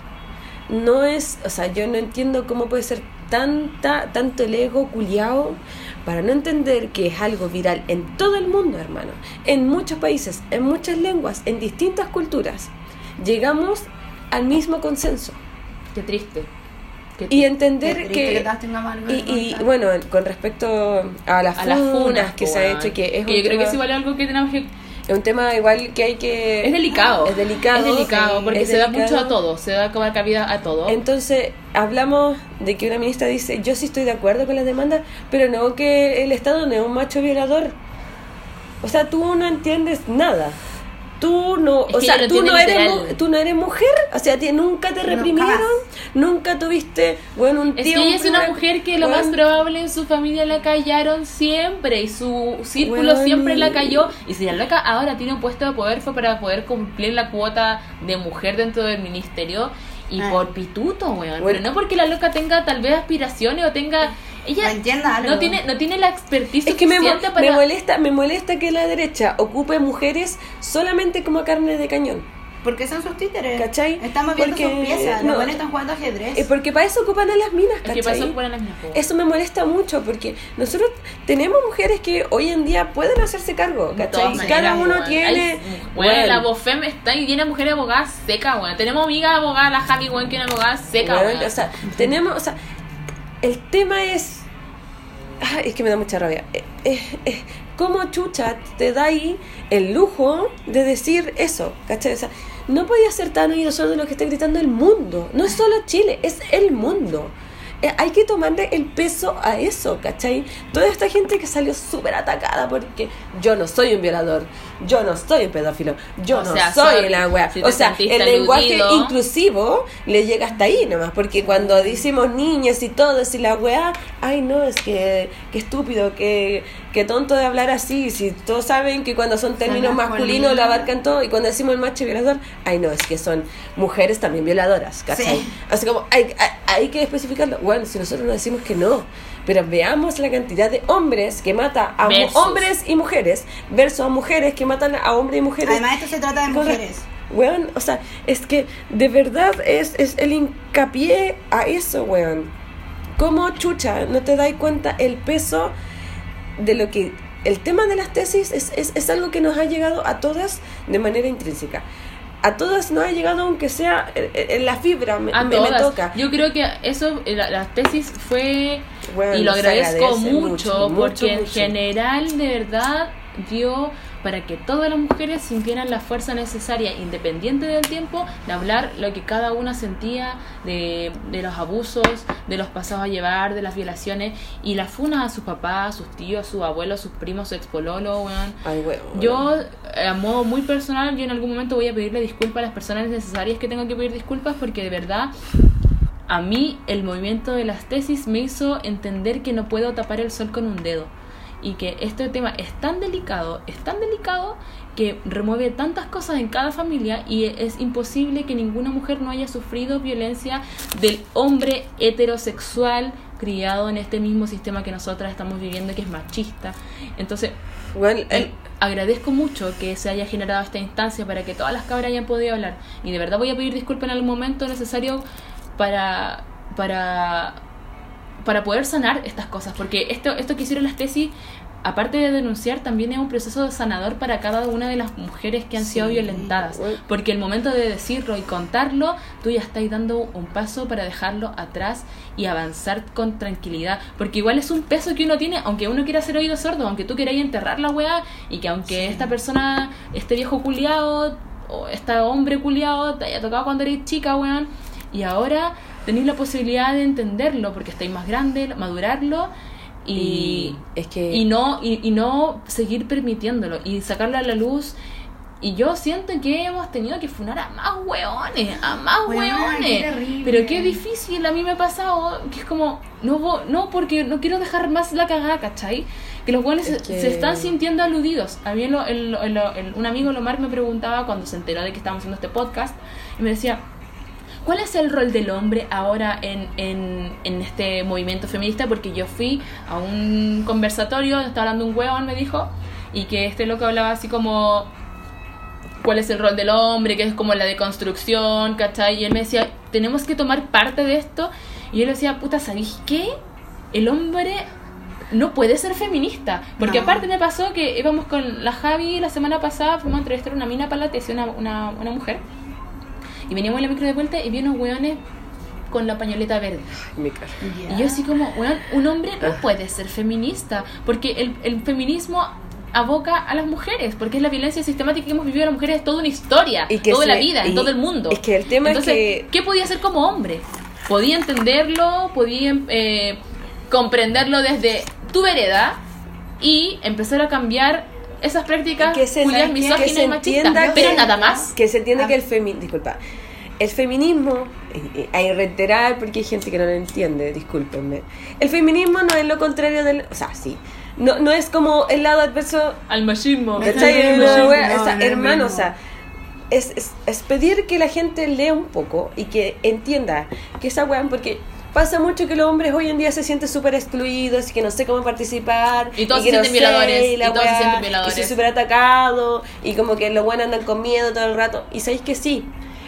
No es, o sea, yo no entiendo cómo puede ser tanta, tanto el ego culiao para no entender que es algo viral en todo el mundo, hermano, en muchos países, en muchas lenguas, en distintas culturas. Llegamos al mismo consenso. Qué triste. Qué Y entender que... y, bueno, con respecto a las, a las funas, que se ha hecho, que es Que yo creo que es igual algo que tenemos que es un tema igual que hay que... Es delicado. Es delicado. Es delicado porque es se da mucho a todo. Se da como cabida a todo. Entonces, hablamos de que una ministra dice, yo sí estoy de acuerdo con las demandas, pero no que el Estado no es un macho violador. O sea, tú no entiendes nada. Tú no, Es o sea, tú no, eres, literal. tú no eres mujer, o sea, nunca te No, reprimieron, nunca tuviste, bueno, un Es tío, que ella es una mujer que lo más probable en su familia la callaron siempre y su círculo siempre la cayó. Y si la loca ahora tiene un puesto de poder fue para poder cumplir la cuota de mujer dentro del ministerio y Ah. por pituto, weón. Bueno. Pero no porque la loca tenga tal vez aspiraciones o tenga... Ella No entienda algo. no tiene, no tiene la expertise Es que me, mo- suficiente me para... molesta, me molesta que la derecha ocupe mujeres solamente como carne de cañón. Porque son sus títeres. ¿Cachai? Estamos viendo Porque, sus piezas. no. Los están jugando ajedrez. Eh, porque para eso ocupan a las minas, ¿Qué ¿cachai? pasó con las minas? Eso me molesta mucho porque nosotros tenemos mujeres que hoy en día pueden hacerse cargo, ¿cachai? Cada uno tiene... Hay- weón, la Bofem está llena de mujeres abogadas secas, weón. Tenemos amiga abogada, la Javi, weón, que es una abogada seca, weón, weón. o sea, tenemos, o sea, el tema es... ah, es que me da mucha rabia. Eh, eh, eh, ¿Cómo chucha te da ahí el lujo de decir eso? ¿Cachai? O sea, no podía ser tan oído sordo lo que está gritando el mundo. No es solo Chile, es el mundo. Eh, hay que tomarle el peso a eso, ¿cachai? Toda esta gente que salió súper atacada porque yo no soy un violador, yo no soy un pedófilo, yo O no sea, soy la wea. si o sea, el lenguaje inclusivo le llega hasta ahí nomás, porque cuando decimos niñas y todo, y la weá, ay no, es que, que estúpido, que, que tonto de hablar así, si todos saben que cuando son términos masculinos lo abarcan todo, y cuando decimos el macho violador, ay no, es que son mujeres también violadoras, ¿cachai? Sí. Así como, hay, hay, hay que especificarlo, bueno, si nosotros no decimos que no, pero veamos la cantidad de hombres que mata a hombres y mujeres, versus a mujeres que matan a hombres y mujeres. Además, esto se trata de mujeres. Weón, o sea, es que de verdad es, es el hincapié a eso, weón. ¿Cómo chucha no te das cuenta el peso de lo que... El tema de las tesis es, es, es algo que nos ha llegado a todas de manera intrínseca. A todas nos ha llegado aunque sea en, en la fibra, me, a me- me todas. toca. Yo creo que eso, eh, la, la tesis fue, Bueno, y lo agradezco mucho, mucho, mucho, porque en general, de verdad, dio para que todas las mujeres sintieran la fuerza necesaria, independiente del tiempo, de hablar lo que cada una sentía de, de los abusos, de los pasados a llevar, de las violaciones, y las funas a sus papás, a sus tíos, a sus abuelos, a sus primos, a su expololo, weón. Ay, weón. Yo, eh, a modo muy personal, yo en algún momento voy a pedirle disculpas a las personas necesarias que tengo que pedir disculpas porque de verdad a mí el movimiento de las tesis me hizo entender que no puedo tapar el sol con un dedo y que este tema es tan delicado, es tan delicado que remueve tantas cosas en cada familia y es imposible que ninguna mujer no haya sufrido violencia del hombre heterosexual criado en este mismo sistema que nosotras estamos viviendo que es machista. Entonces, Weón, el- eh, agradezco mucho que se haya generado esta instancia para que todas las cabras hayan podido hablar. Y de verdad voy a pedir disculpas en el momento necesario para, para, para poder sanar estas cosas. Porque esto, esto que hicieron las tesis, aparte de denunciar, también es un proceso sanador para cada una de las mujeres que han sido violentadas. Porque el momento de decirlo y contarlo, tú ya estás dando un paso para dejarlo atrás y avanzar con tranquilidad. Porque igual es un peso que uno tiene, aunque uno quiera ser oído sordo, aunque tú quieras enterrar la weá, y que aunque esta persona, este viejo culiado, o este hombre culiado, te haya tocado cuando eres chica, weón, y ahora tenéis la posibilidad de entenderlo, porque estáis más grande, madurarlo. Y, Y es que- y no y, y no seguir permitiéndolo y sacarlo a la luz y yo siento que hemos tenido que funar a más hueones, a más hueones. qué. Pero qué difícil, a mí me ha pasado que es como, no, no porque no quiero dejar más la cagada, ¿cachai? Que los hueones Es se, que- se están sintiendo aludidos. A mí el- el- el- un amigo, Lomar, me preguntaba cuando se enteró de que estábamos haciendo este podcast, y me decía, ¿Cuál es el rol del hombre ahora en, en, en este movimiento feminista? Porque yo fui a un conversatorio estaba hablando un huevón, me dijo, y que este loco hablaba así como cuál es el rol del hombre, que es como la deconstrucción, ¿cachai? Y él me decía, tenemos que tomar parte de esto. Y yo le decía, puta, ¿sabéis qué? El hombre no puede ser feminista. Porque No. aparte me pasó que íbamos con la Javi la semana pasada, fuimos a entrevistar a una mina para la tesis, una, una, una mujer. Y veníamos en la micro de vuelta y vi unos hueones con la pañoleta verde. Mi cara. Ya. Y yo así como, weón, un hombre no puede ser feminista, porque el, el feminismo aboca a las mujeres, porque es la violencia sistemática que hemos vivido las mujeres, es toda una historia, Y que toda la vida, en todo el mundo. es que el tema es que- ¿qué podía hacer como hombre? Podía entenderlo, podía eh, comprenderlo desde tu vereda y empezar a cambiar esas prácticas que se, misóginas y machistas, pero nada más. Que se entiende Ah. que el feminismo, disculpa, el feminismo, eh, eh, hay que reiterar porque hay gente que no lo entiende, discúlpenme. El feminismo no es lo contrario del, o sea, sí, no, no es como el lado adverso, Al machismo. No, No, no, no, no hermano, o sea, es, es, es pedir que la gente lea un poco y que entienda que esa weá, porque pasa mucho que los hombres hoy en día se sienten súper excluidos y que no sé cómo participar. Y todos que se no sienten sé, violadores, y la y todos se sienten y violadores. soy súper atacado y como que los buenos andan con miedo todo el rato. Y sabéis que sí.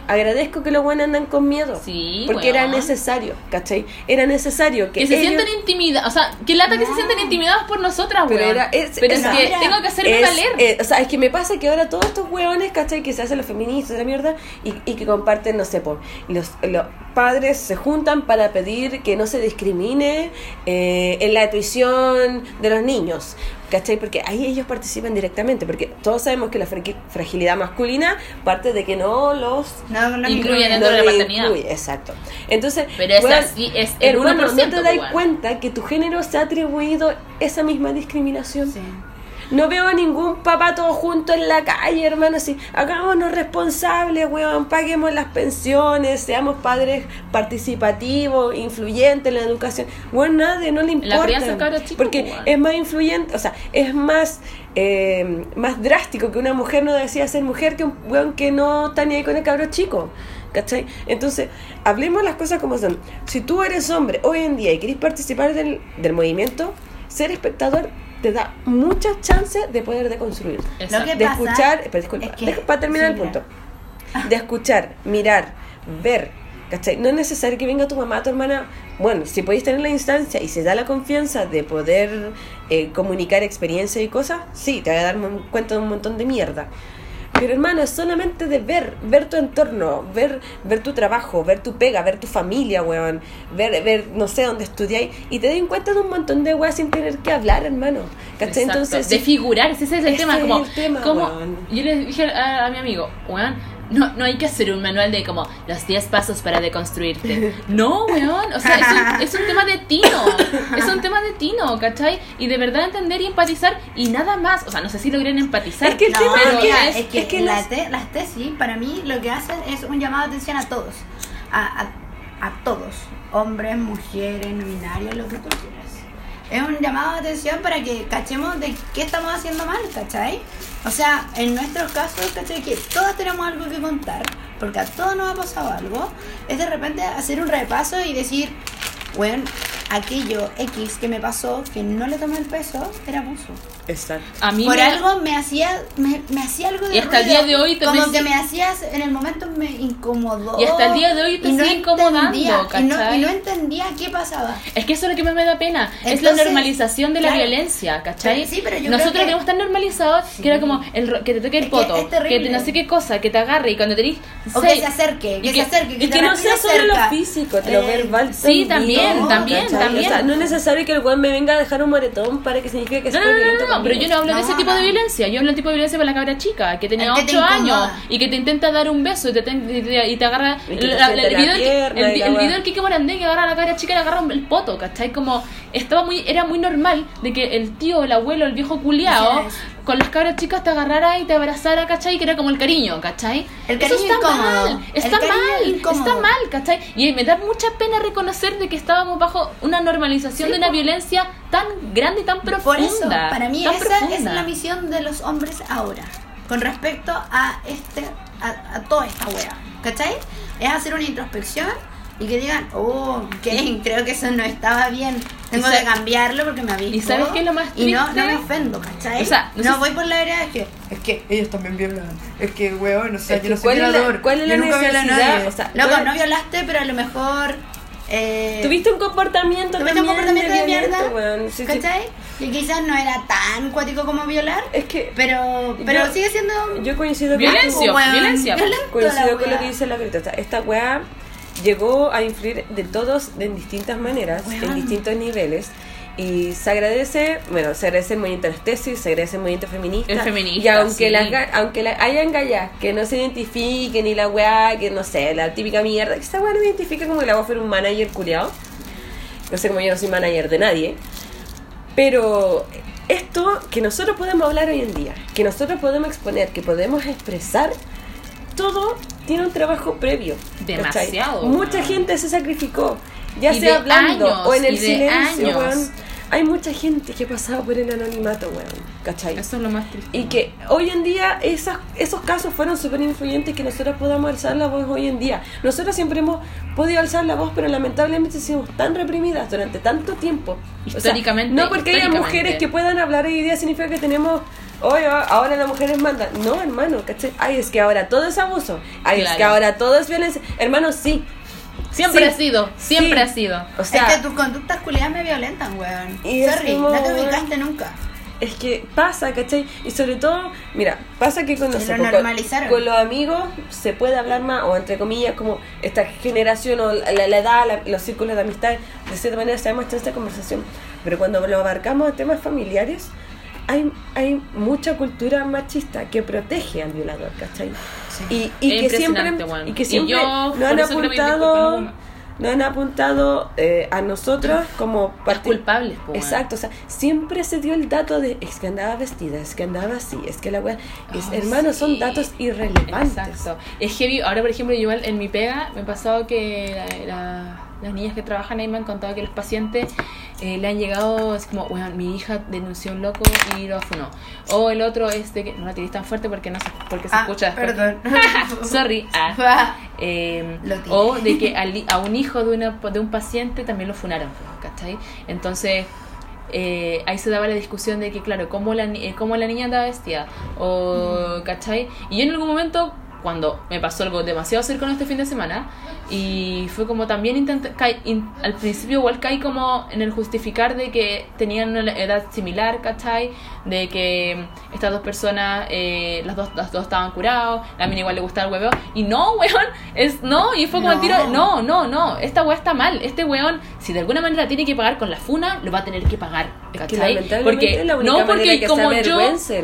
Agradezco que los buenos andan con miedo. Sí, Porque era necesario, ¿cachai? Era necesario que, que se ellos- sienten intimidados, o sea, que lata que se No. sienten intimidados por nosotras, Pero weón. era- es- Pero es que tengo que hacerme es, valer. eh, o sea, es que me pasa que ahora todos estos hueones, ¿cachai? Que se hacen los feministas, la mierda, y, y que comparten, no sé, por los, los padres se juntan para pedir que no se discrimine eh, en la tuición de los niños, ¿cachai? Porque ahí ellos participan directamente, porque todos sabemos que la fragi- fragilidad masculina parte de que no los No, no, Incluye no, dentro de la paternidad. incluye, exacto. Entonces, Pero es weón, así, es el hermano, 1%, ¿no te das pues, cuenta que tu género se ha atribuido esa misma discriminación? Sí. No veo a ningún papá todo junto en la calle, hermano. Así, hagámonos responsables, weón. Paguemos las pensiones, seamos padres participativos, influyentes en la educación. Weón, nadie, no le importa. chico, porque weón. es más influyente, o sea, es más, eh, más drástico que una mujer no decida ser mujer que un weón que no está ni ahí con el cabro chico. ¿Cachai? Entonces, hablemos las cosas como son. Si tú eres hombre hoy en día y querés participar del, del movimiento, ser espectador te da muchas chances de poder deconstruir. Exacto. que De pasa escuchar, pero disculpa, es que- deja- para terminar sí, el punto. De escuchar, mirar, ver, ¿cachai? No es necesario que venga tu mamá, tu hermana. Bueno, si podéis tener la instancia y se da la confianza de poder eh, comunicar experiencias y cosas, sí, te va a dar un- cuenta de un montón de mierda. Pero hermano, es solamente de ver, ver tu entorno, ver, ver tu trabajo, ver tu pega, ver tu familia, weón, ver, ver, no sé, dónde estudiáis, y te den cuenta de un montón de weas sin tener que hablar, hermano. ¿Cachai? Exacto. Entonces, de figurar, ese es el Ese tema. es Como, el tema, como weón. yo le dije a, a mi amigo, weón, no, no hay que hacer un manual de como los 10 pasos para deconstruirte. No, weón, o sea, es un, es un tema de tino, es un tema de tino, ¿cachai? Y de verdad entender y empatizar y nada más. O sea, no sé si logren empatizar. Es que el No, tema pero es que- mira, es- es que, es que la las- te- las tesis, para mí, lo que hacen es un llamado de atención a todos. A, a, a todos. Hombres, mujeres, no binarios, lo que tú quieras. Es un llamado de atención para que cachemos de qué estamos haciendo mal, ¿cachai? O sea, en nuestros casos, ¿cachai? Que todos tenemos algo que contar, porque a todos nos ha pasado algo. Es de repente hacer un repaso y decir, bueno, aquello X que me pasó, que no le tomé el peso, era abuso. Exacto. a mí Por me- algo me hacía, me, me hacía algo de Y hasta el ruido, día de hoy te como me- que me hacías, en el momento me incomodó. Y hasta el día de hoy te sigue incomodando, entendía, y no, ¿cachai? y no entendía qué pasaba. Es que eso es lo que más me da pena. es la Entonces, normalización de la claro. violencia, ¿cachai? Pero sí, pero yo Nosotros creo que- tenemos tan normalizado que era como el, ro- que te toque el Es que poto, que, terrible. te no sé qué cosa, que te agarre y cuando tenés. O seis- que se acerque, que, y se acerque, que, Y que no sea solo lo físico, lo Eh, verbal sí, también, también, también. No es necesario que el weón me venga a dejar un moretón para que signifique que No, es no, pero yo no hablo de ese tipo de violencia. Yo hablo del tipo de violencia para la cabra chica, que tenía El que te 8 años y que te intenta dar un beso y te, te, y te agarra. Y que te la- la- siente el video, del- pierna el, y la el weá. video del Kike Morandé que agarra a la cabra chica y le agarra el poto, ¿cachai? Como estaba muy, era muy normal de que el tío, el abuelo, el viejo culiao. Con las cabras chicas te agarrara y te abrazara, ¿cachai? Que era como el cariño, ¿cachai? El Eso cariño está incómodo. mal, está mal, incómodo. está mal, ¿cachai? Y me da mucha pena reconocer de que estábamos bajo una normalización Sí, de una violencia tan grande y tan profunda. Por eso, para mí esa es la misión de los hombres ahora. Con respecto a este a, a toda esta wea. ¿Cachai? Es hacer una introspección y que digan, oh, ok, creo que eso no estaba bien, tengo que cambiarlo porque me avisó. ¿Y sabes qué es lo más Y no, no triste? me ofendo, ¿cachai? O sea, no no, sé voy por la vereda, es que, es que ellos también violan, es que, weón, o sea, Es yo no soy ¿cuál es la- violador, cuál es yo la nunca violé a nadie. O sea, Loco, ¿cuál- no violaste, pero a lo mejor... Eh, Tuviste un comportamiento tuviste un también comportamiento de violento, mierda. Sí, sí. ¿cachai? Y quizás no era tan cuático como violar, Es que pero, pero Yo- sigue siendo... yo coincido con Violencia, violencia. violento coincido con lo que dice la Greta. O sea, esta weá llegó a influir de todos de en distintas maneras, en Weón. distintos niveles. Y se agradece, bueno, se agradece el movimiento de las tesis, se agradece el movimiento feminista. El feminista, Y aunque, sí. las aunque la, hayan gallas que no se identifiquen y la weá, que no sé, la típica mierda, que esa weá no me identifica como que la voy a hacer un manager culiado. No sé cómo yo no soy manager de nadie. Pero esto que nosotros podemos hablar hoy en día, que nosotros podemos exponer, que podemos expresar, todo tiene un trabajo previo. ¿cachai? Demasiado, Mucha weón. gente se sacrificó, ya Y sea hablando años, o en el silencio, weón. Hay mucha gente que ha pasado por el anonimato, weón. ¿Cachai? Eso es lo más triste. Y que hoy en día esas, esos casos fueron súper influyentes que nosotros podamos alzar la voz hoy en día. Nosotros siempre hemos podido alzar la voz, pero lamentablemente hemos tan reprimidas durante tanto tiempo. O sea, Históricamente, no porque haya históricamente. mujeres que puedan hablar hoy día significa que tenemos... Oye, ahora las mujeres mandan. No, hermano, ¿cachai? Ay, es que ahora todo es abuso. Ay, es que ahora todo es violencia. Hermano, sí. Siempre Sí. ha sido, siempre Sí. ha sido. O sea, es que tus conductas culiadas me violentan, weón. Y es Sorry, como, no te ubicaste nunca. Es que pasa, ¿cachai? Y sobre todo, mira, pasa que sé, lo con- normalizaron. con los amigos se puede hablar más, o entre comillas, como esta generación o la, la edad, la- los círculos de amistad, de cierta manera se chance de conversación. Pero cuando lo abarcamos a temas familiares, hay, hay mucha cultura machista que protege al violador, ¿cachai? Y, y Es que siempre, y que Y siempre yo, por han apuntado, nos han apuntado eh, a nosotros como Las culpables, po, weón. Exacto, o sea, siempre se dio el dato de es que andaba vestida, es que andaba así, es que la weá. Es, Oh, hermano, son datos irrelevantes. Exacto. Es heavy. Ahora, por ejemplo, yo igual en mi pega me ha pasado que la- la- las niñas que trabajan ahí me han contado que los pacientes eh, le han llegado así como, bueno, mi hija denunció a un loco y lo funó. O el otro es de que no la tiré tan fuerte porque no se, porque se Ah, escucha después. perdón. Sorry. Ah. Eh, tiré. o de que al- a un hijo de, una, de un paciente también lo funaron, ¿cachai? Entonces, eh, ahí se daba la discusión de que, claro, cómo la, eh, cómo la niña andaba vestida, o, ¿cachai? Y yo en algún momento, cuando me pasó algo demasiado cercano este fin de semana, y fue como también intenté, caí- in- al principio igual caí como en el justificar de que tenían una edad similar, ¿cachai? De que estas dos personas, eh, las, dos, las dos estaban curados, la mina igual le gustaba el hueveo, y no, weón, es no, y fue como el No. tiro, no, no, no, esta weá está mal, este weón, si de alguna manera tiene que pagar con la funa, lo va a tener que pagar, Es que ¿cachai? Porque, es la única no porque que como yo,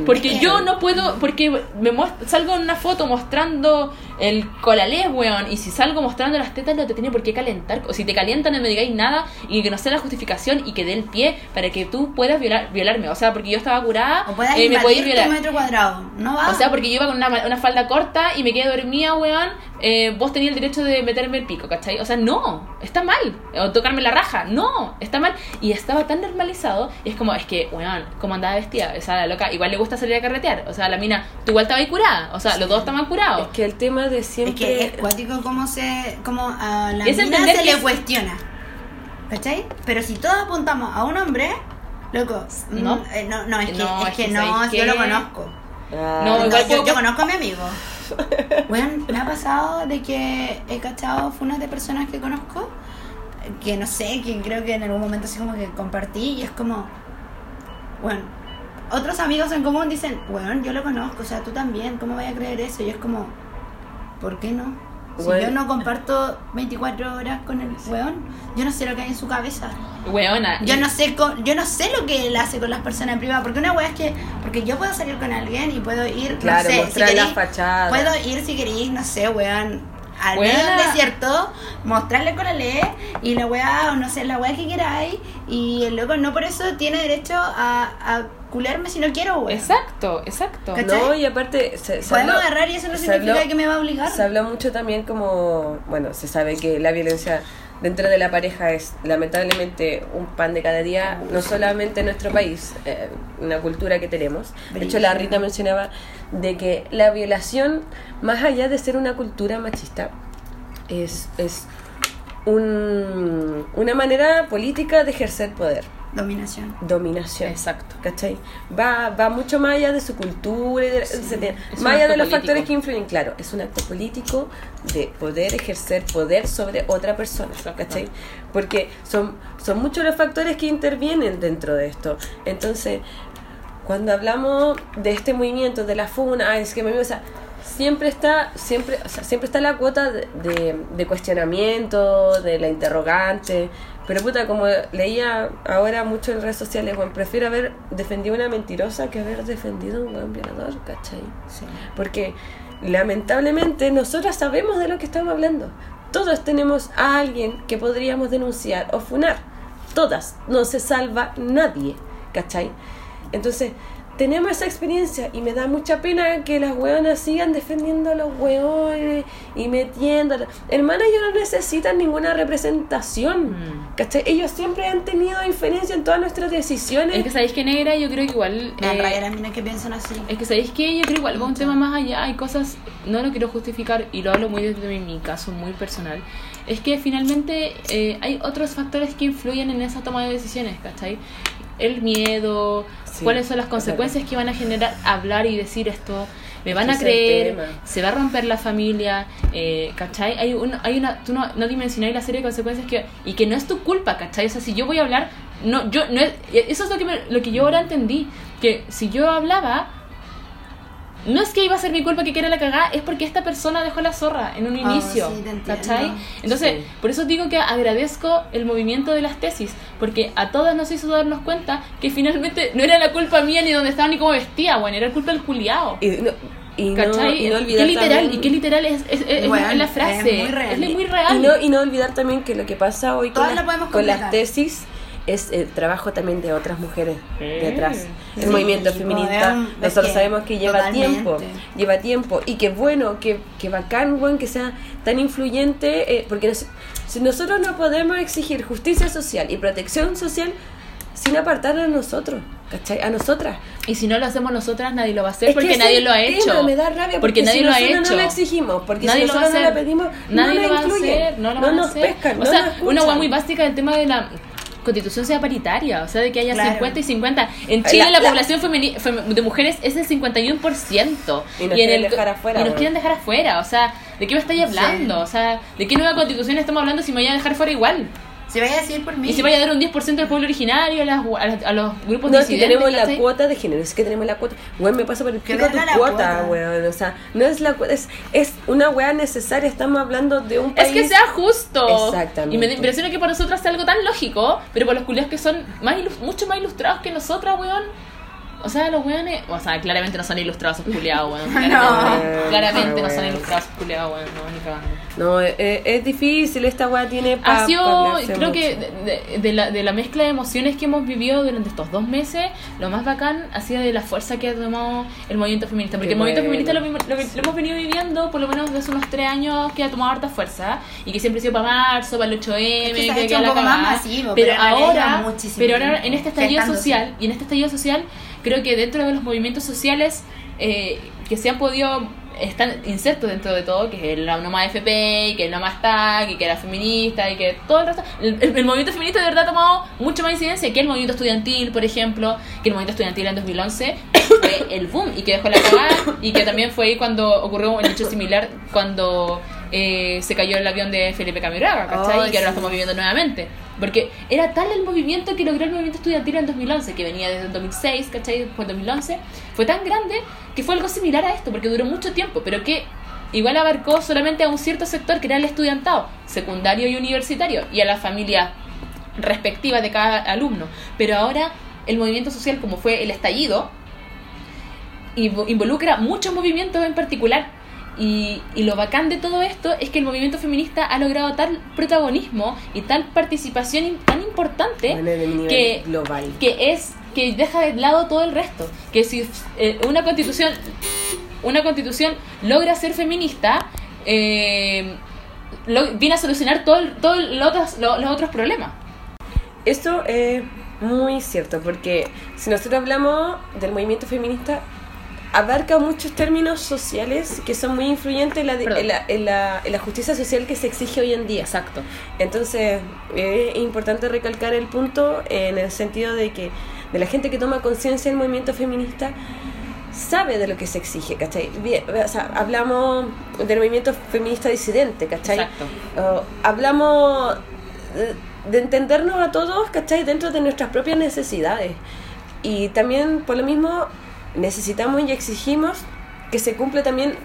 porque yo no puedo, porque me muest- salgo en una foto mostrando el colalés, weón, y si salgo mostrando las tetas no te tiene por qué calentar, o si te calientan no me digáis nada y que no sea la justificación y que dé el pie para que tú puedas violar, violarme, o sea, porque yo estaba curada, puedas eh, me podéis violar. metro cuadrado. No va. O sea, porque yo iba con una, una falda corta y me quedé dormida, weón. Eh, vos tenías el derecho de meterme el pico, ¿cachai? O sea, no, está mal. O tocarme la raja, no, está mal. Y estaba tan normalizado. Y es como, es que, weón, como andaba vestida. O sea, la loca, igual le gusta salir a carretear. O sea, la mina, tú igual estabas ahí curada. O sea, los dos estaban curados. Es que el tema de es siempre. que es cuático cómo se. como a la Es mina se que le es- cuestiona. ¿Cachai? Pero si todos apuntamos a un hombre, loco. No. mm, eh, no, no, es que, No, es es que no, ¿sabes yo lo conozco. Ah, No, No, igual yo conozco a mi amigo. Bueno, me ha pasado de que he cachado funas de personas que conozco, que no sé, que creo que en algún momento así como que compartí y es como, bueno, otros amigos en común dicen, bueno, yo lo conozco, o sea, tú también, ¿cómo voy a creer eso? Y es como, ¿por qué no? Si Bueno. yo no comparto 24 horas con el weón, yo no sé lo que hay en su cabeza. Weona. Yo no sé con- yo no sé lo que él hace con las personas en privado, porque una wea es que porque yo puedo salir con alguien y puedo ir, Claro, no sé, mostrar si la fachada. Puedo ir si queréis, no sé, weón, al medio del desierto, mostrarle con la ley y la weá, o no sé, la weá que queráis, y el loco no por eso tiene derecho a, a culearme si no quiero. Exacto, exacto. ¿Cachai? No, y aparte. Se, se Podemos habló- agarrar y eso no significa habló- que me va a obligar. Se habla mucho también como, bueno, se sabe que la violencia dentro de la pareja es lamentablemente un pan de cada día, no solamente en nuestro país, eh, una cultura que tenemos. De hecho, la Rita mencionaba de que la violación, más allá de ser una cultura machista, es, es un- una manera política de ejercer poder, Dominación. dominación. Exacto. ¿Cachai? Va, va mucho más allá de su cultura, y de- se tiene- más allá acto de los político. factores que influyen, claro, es un acto político de poder ejercer poder sobre otra persona, Exacto. ¿cachai? Porque son, son muchos los factores que intervienen dentro de esto. Entonces, cuando hablamos de este movimiento, de la funa, es que me o sea, siempre está, siempre, o sea, siempre está la cuota de, de, de cuestionamiento, de la interrogante. Pero puta, como leía ahora mucho en redes sociales, bueno, prefiero haber defendido una mentirosa que haber defendido un buen violador, ¿cachai? Sí. Porque lamentablemente nosotras sabemos de lo que estamos hablando. Todos tenemos a alguien que podríamos denunciar o funar. Todas. No se salva nadie. ¿Cachai? Entonces, tenemos esa experiencia y me da mucha pena que las weonas sigan defendiendo a los weones y metiendo. Hermana, ellos no necesitan ninguna representación. Mm. ¿Cachai? Ellos siempre han tenido inferencia en todas nuestras decisiones. Es que sabéis que negra, yo creo que igual. Me eh, raya las minas que piensan así. Es que sabéis que yo creo igual va un tema más allá, hay cosas, no lo quiero justificar y lo hablo muy desde mi, mi caso muy personal, es que finalmente eh, hay otros factores que influyen en esa toma de decisiones, ¿cachai? El miedo, Sí, cuáles son las consecuencias que van a generar hablar y decir esto, me van a creer, se va a romper la familia, eh, ¿cachai? Hay, un, hay una, tú no, no dimensionáis la serie de consecuencias que, y que no es tu culpa, ¿cachai? O sea, si yo voy a hablar, no, yo, no es, eso es lo que, me- lo que yo ahora entendí, que si yo hablaba, no es que iba a ser mi culpa que quiera la cagada, es porque esta persona dejó la zorra en un Ah, inicio. sí. ¿Cachai? Entonces, Sí. por eso digo que agradezco el movimiento de las tesis, porque a todas nos hizo darnos cuenta que finalmente no era la culpa mía ni dónde estaba ni cómo vestía, bueno, era culpa del culiao. Y no, y no, ¿Cachai? y no olvidar qué literal, también- y qué literal es, es, es- Bueno, es la es frase. muy real. Es muy real. Y no, y no olvidar también que lo que pasa hoy con, las- con las tesis es el trabajo también de otras mujeres detrás. El Sí, movimiento feminista, nosotros que sabemos que lleva totalmente. tiempo, lleva tiempo. Y que bueno, que, que bacán, weón, que sea tan influyente, eh, porque nos- si nosotros no podemos exigir justicia social y protección social sin apartarnos a nosotros, ¿cachai? A nosotras. Y si no lo hacemos nosotras, nadie lo va a hacer Es porque nadie lo ha el hecho. me da rabia porque, nadie si lo ha hecho. no lo exigimos, porque nadie si lo va a nosotros no hacer. la pedimos, nadie no lo va a hacer, no lo no van a nos hacer. pescan, o no sea, una hueá muy básica del tema de la constitución sea paritaria, o sea, de que haya Claro. 50 y 50. En Chile La- la, la- población fem- de mujeres es el 51%. Y nos en quieren el- dejar afuera, Y nos quieren dejar afuera, o sea, ¿de qué me estáis hablando? Sí. O sea, ¿de qué nueva constitución estamos hablando si me voy a dejar fuera igual? Si vaya a decir por mí. Y si vaya a dar un 10% al pueblo originario, a, las- a las- a los grupos No, es que disidentes, tenemos la cuota de género, es que tenemos la cuota. Weón, me pasa por el Que pico tu cuota, cuota. weón. O sea, no es la cuota, es, es una weá necesaria. Estamos hablando de un Es país. que sea justo. Exactamente. Y me impresiona que para nosotras sea algo tan lógico, pero para los culiados que son más ilus- mucho más ilustrados que nosotras, weón. O sea, los weones. O sea, claramente no son ilustrados esos culiados, weón. Claramente, No. claramente no son ilustrados esos culiados, weón. No, ni cagando. No, es, es difícil. Esta weá tiene. pa- Ha sido, creo que mucho. de, de- de la, de la mezcla de emociones que hemos vivido durante estos dos meses, lo más bacán ha sido de la fuerza que ha tomado el movimiento feminista. Porque Qué el movimiento bueno. feminista lo, mismo- lo, lo hemos venido viviendo por lo menos desde unos tres años que ha tomado harta fuerza y que siempre ha sido para marzo, para el 8M, Es que se ha que hecho queda un poco más masivo, pero, pero ahora, pero ahora en este estallido social y en este estallido social creo que dentro de los movimientos sociales eh, que se han podido están insertos dentro de todo, que es No Más FP, y que No Más TAC, y que la feminista, y que todo el resto. El, movimiento feminista de verdad ha tomado mucha más incidencia que el movimiento estudiantil, por ejemplo, que el movimiento estudiantil en 2011 fue el boom y que dejó la cagada, y que también fue ahí cuando ocurrió un hecho similar cuando eh, se cayó el avión de Felipe Camiroaga, ¿cachai? Y que ahora lo estamos viviendo nuevamente. Porque era tal el movimiento que logró el movimiento estudiantil en 2011, que venía desde el 2006, ¿cachai? Después del 2011, fue tan grande que fue algo similar a esto, porque duró mucho tiempo, pero que igual abarcó solamente a un cierto sector que era el estudiantado, secundario y universitario, y a la familia respectiva de cada alumno. Pero ahora el movimiento social, como fue el estallido, invo- involucra muchos movimientos en particular. Y, y lo bacán de todo esto es que el movimiento feminista ha logrado tal protagonismo y tal participación tan importante Bueno, que, global. que es que deja de lado todo el resto. Que si eh, una constitución una constitución logra ser feminista, eh, lo- viene a solucionar todo, el- todo otros, lo- los otros problemas. Esto es muy cierto, porque si nosotros hablamos del movimiento feminista, abarca muchos términos sociales que son muy influyentes en la, en la, en la- en la justicia social que se exige hoy en día. Exacto. Entonces, es importante recalcar el punto en el sentido de que de la gente que toma conciencia del movimiento feminista sabe de lo que se exige, ¿cachai? Bien, o sea, hablamos del movimiento feminista disidente, ¿cachai? Exacto. Uh, hablamos de, de entendernos a todos, ¿cachai? Dentro de nuestras propias necesidades. Y también, por lo mismo, necesitamos y exigimos que se cumpla también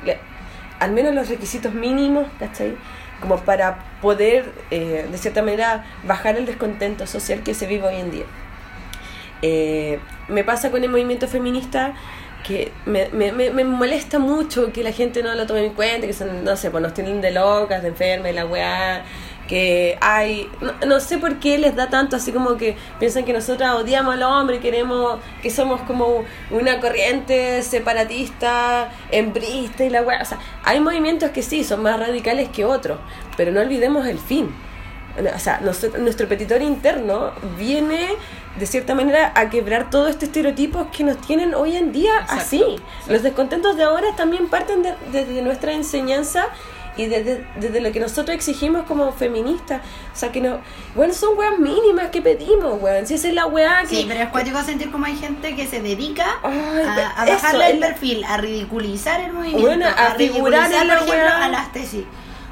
al menos los requisitos mínimos, ¿cachai? Como para poder, eh, de cierta manera, bajar el descontento social que se vive hoy en día. Eh, me pasa con el movimiento feminista que me, me, me, molesta mucho que la gente no lo tome en cuenta, que son, no sé, pues nos tienen de locas, de enfermas, y la weá, que hay, no, no sé por qué les da tanto, así como que piensan que nosotras odiamos al hombre, queremos, que somos como una corriente separatista, embrista y la weá, o sea, hay movimientos que sí, son más radicales que otros, pero no olvidemos el fin. O sea, nosotros- nuestro petitorio interno viene de cierta manera a quebrar todos estos estereotipos que nos tienen hoy en día Exacto, así. exacto. Los descontentos de ahora también parten de- desde nuestra enseñanza y desde, desde lo que nosotros exigimos como feministas. O sea, que no. Bueno, son weas mínimas que pedimos, weón. Si esa es la wea que. Sí, pero es cuático sentir como hay gente que se dedica Ay, a, a eso, bajarle el perfil, a ridiculizar el movimiento, Bueno, a figurar en la por ejemplo, weá. a las tesis.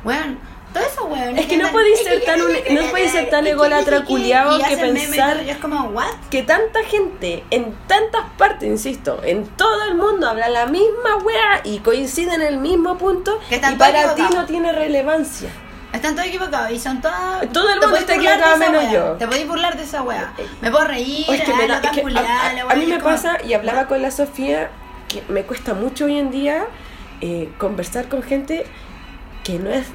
Bueno, todo eso, weón. Es que no podéis ser tan no podéis ser tan ególatra culiao que pensar- Y es como, ¿what? que tanta gente en tantas partes, insisto, en todo el mundo habla la misma wea y coincide en el mismo punto Que y para todos ti no tiene relevancia. Están todos equivocados y son todas. Todo el mundo está equivocado menos yo. Te podéis burlar de esa wea. Me puedo reír, O es que ah, me da- loca es que a- a, mí me pasa y hablaba con la Sofía que me cuesta mucho hoy en día eh, conversar con gente que no es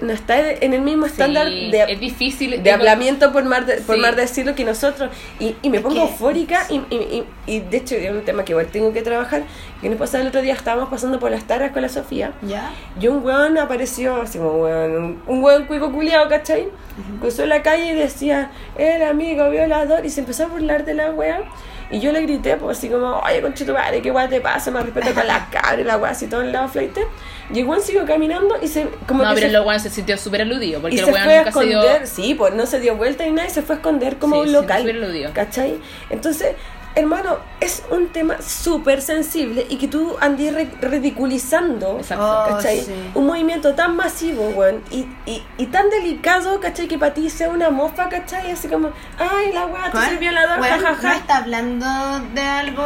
no está en el mismo estándar Sí, de, es difícil. de hablamiento por más de, por Sí. más decirlo que nosotros y, y me Es pongo que- eufórica y, y, y- y de hecho es un tema que igual tengo que trabajar que nos pasaba el otro día estábamos pasando por las taras con la Sofía ¿Ya? y un weón apareció así como weón, un, un weón cuico culiado, ¿cachai? Cruzó la calle y decía, el amigo violador, y se empezó a burlar de la wea. Y yo le grité, pues así como, oye, conchito madre, qué weá te pasa, me respeto con la cara y la weá, así todo el lado flight. Y el weón siguió caminando y se, como No, que pero se, el weón se sintió súper aludido. Porque y el se weón fue a se dio. esconder, sí, pues no se dio vuelta y nada, y se fue a esconder como Sí, un sí, local. súper aludido. ¿Cachai? Entonces, hermano, es un tema súper sensible y que tú andes re- ridiculizando. Oh. Un movimiento tan masivo, weón, y, y, y tan delicado, ¿cachai? Que para ti sea una mofa, ¿cachai? Así como, ay, la weá, tú eres violador, bueno, jajaja. no está hablando de algo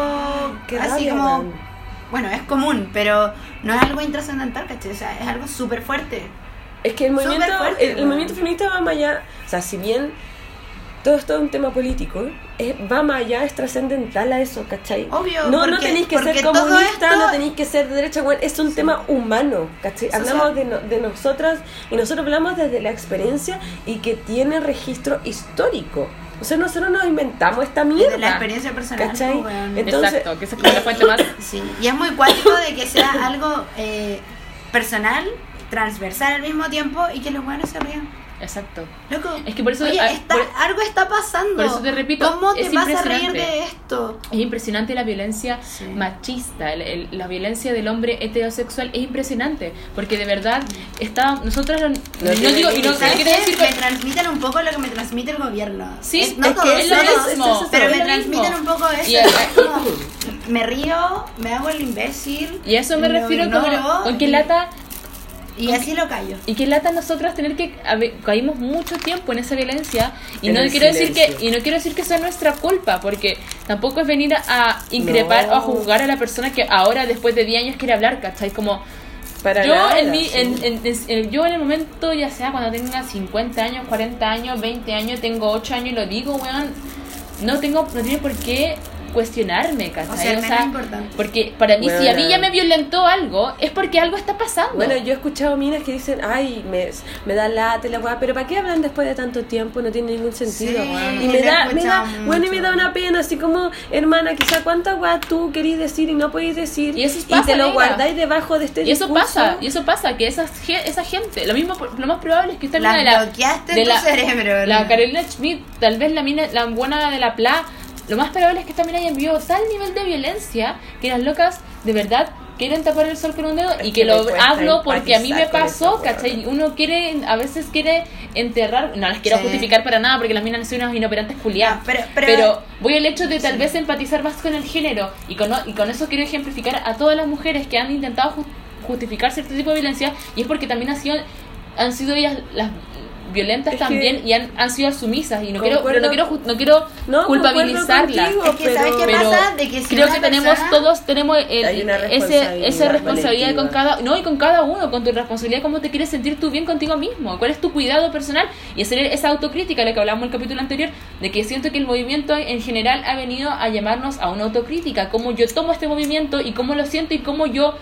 Qué así rabia, como. Bueno, es común, pero no es algo intrascendental, ¿cachai? O sea, es algo súper fuerte. Es que el movimiento, fuerte, el, el movimiento feminista va más allá, o sea, si bien todo es todo un tema político, eh, va más allá, es trascendental a eso, ¿cachai? Obvio, No, no tenéis que ser comunista, esto- no tenéis que ser de derecha, weón, es un tema humano, ¿cachai? Hablamos de, no- de nosotras y nosotros hablamos desde la experiencia y que tiene registro histórico. O sea, nosotros nos inventamos esta mierda. De la experiencia personal. ¿Cachai? Entonces- Exacto, que esa es como la fuente más. Sí, y es muy cuático de que sea algo eh, personal, transversal al mismo tiempo y que los buenos se rían. Exacto. Loco, Es que por eso- oye, está, por- algo está pasando. por eso te repito, ¿Cómo te es vas a reír de esto? Es impresionante la violencia Sí. machista, el- el- la violencia del hombre heterosexual es impresionante, porque de verdad está nosotras no, no digo y no, límite. no ¿Sabes quiero qué? decir me que transmiten un poco lo que me transmite el gobierno. Sí, Es- no es todo, que es lo mismo, pero es me transmiten mismo. un poco eso. Y- es como, me río, me hago el imbécil. y a eso me refiero como con qué y- lata Y así lo callo. y qué lata nosotras tener que a ver, caímos mucho tiempo en esa violencia y En no quiero decir que y no quiero decir que sea nuestra culpa porque tampoco es venir a, a increpar No. o a juzgar a la persona que ahora después de 10 años quiere hablar ¿cachai? como Para yo nada, en, mi, sí. en, en- en- en- yo en el momento ya sea cuando tenga 50 años 40 años 20 años tengo 8 años y lo digo weón no tengo no tiene por qué cuestionarme ¿cachai? O sea, el menos importante. porque para mí si a mí Bueno. ya me violentó algo es porque algo está pasando Bueno, yo he escuchado minas que dicen, ay, me, me da lata la weá, pero ¿para qué hablan después de tanto tiempo? No tiene ningún sentido. Sí, y me da, me da, bueno, y me da una pena, así como, hermana, quizá cuánta weá tú querís decir y no podéis decir. Y eso y pasa, te lo guardáis debajo de este Y eso discurso. pasa, y eso pasa, que esa, esa gente, lo mismo, lo más probable es que esta La mina de la, bloqueaste en de tu la, cerebro, la ¿no? Carolina Schmidt, tal vez la mina, la buena de la PLA, lo más probable es que esta mina haya enviado tal nivel de violencia que las locas de verdad quieren tapar el sol con un dedo Es y que lo hablo porque a mí me pasó, ¿cachai? Uno quiere, a veces quiere enterrar, no las quiero Sí. justificar para nada porque las minas son unas inoperantes culiadas, No, pero- pero- pero voy al hecho de tal vez empatizar más con el género y con, y con eso quiero ejemplificar a todas las mujeres que han intentado ju- justificar cierto tipo de violencia y es porque también han sido, han sido ellas las violentas Es que- también y han, han sido sumisas y no quiero, pero no quiero, ju- no quiero No, culpabilizarlas. concuerdo Es que, ¿sabes qué Pero pasa? De que si creo que tenemos todos tenemos el- ese responsabilidad esa responsabilidad con cada no y con cada uno con tu responsabilidad cómo te quieres sentir tú bien contigo mismo cuál es tu cuidado personal y hacer esa autocrítica lo que hablamos en el capítulo anterior de que siento que el movimiento en general ha venido a llamarnos a una autocrítica cómo yo tomo este movimiento y cómo lo siento y cómo yo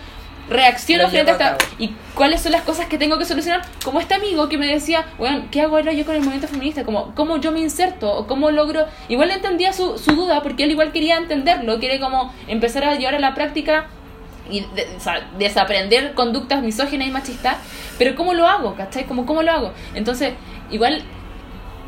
reacciono frente a esta y cuáles son las cosas que tengo que solucionar. Como este amigo que me decía bueno qué hago ahora yo con el movimiento feminista como cómo yo me inserto o cómo logro igual entendía su, su duda porque él igual quería entenderlo quiere como empezar a llevar a la práctica y de- o sea, desaprender conductas misóginas y machistas. Pero cómo lo hago ¿cachai? como cómo lo hago entonces igual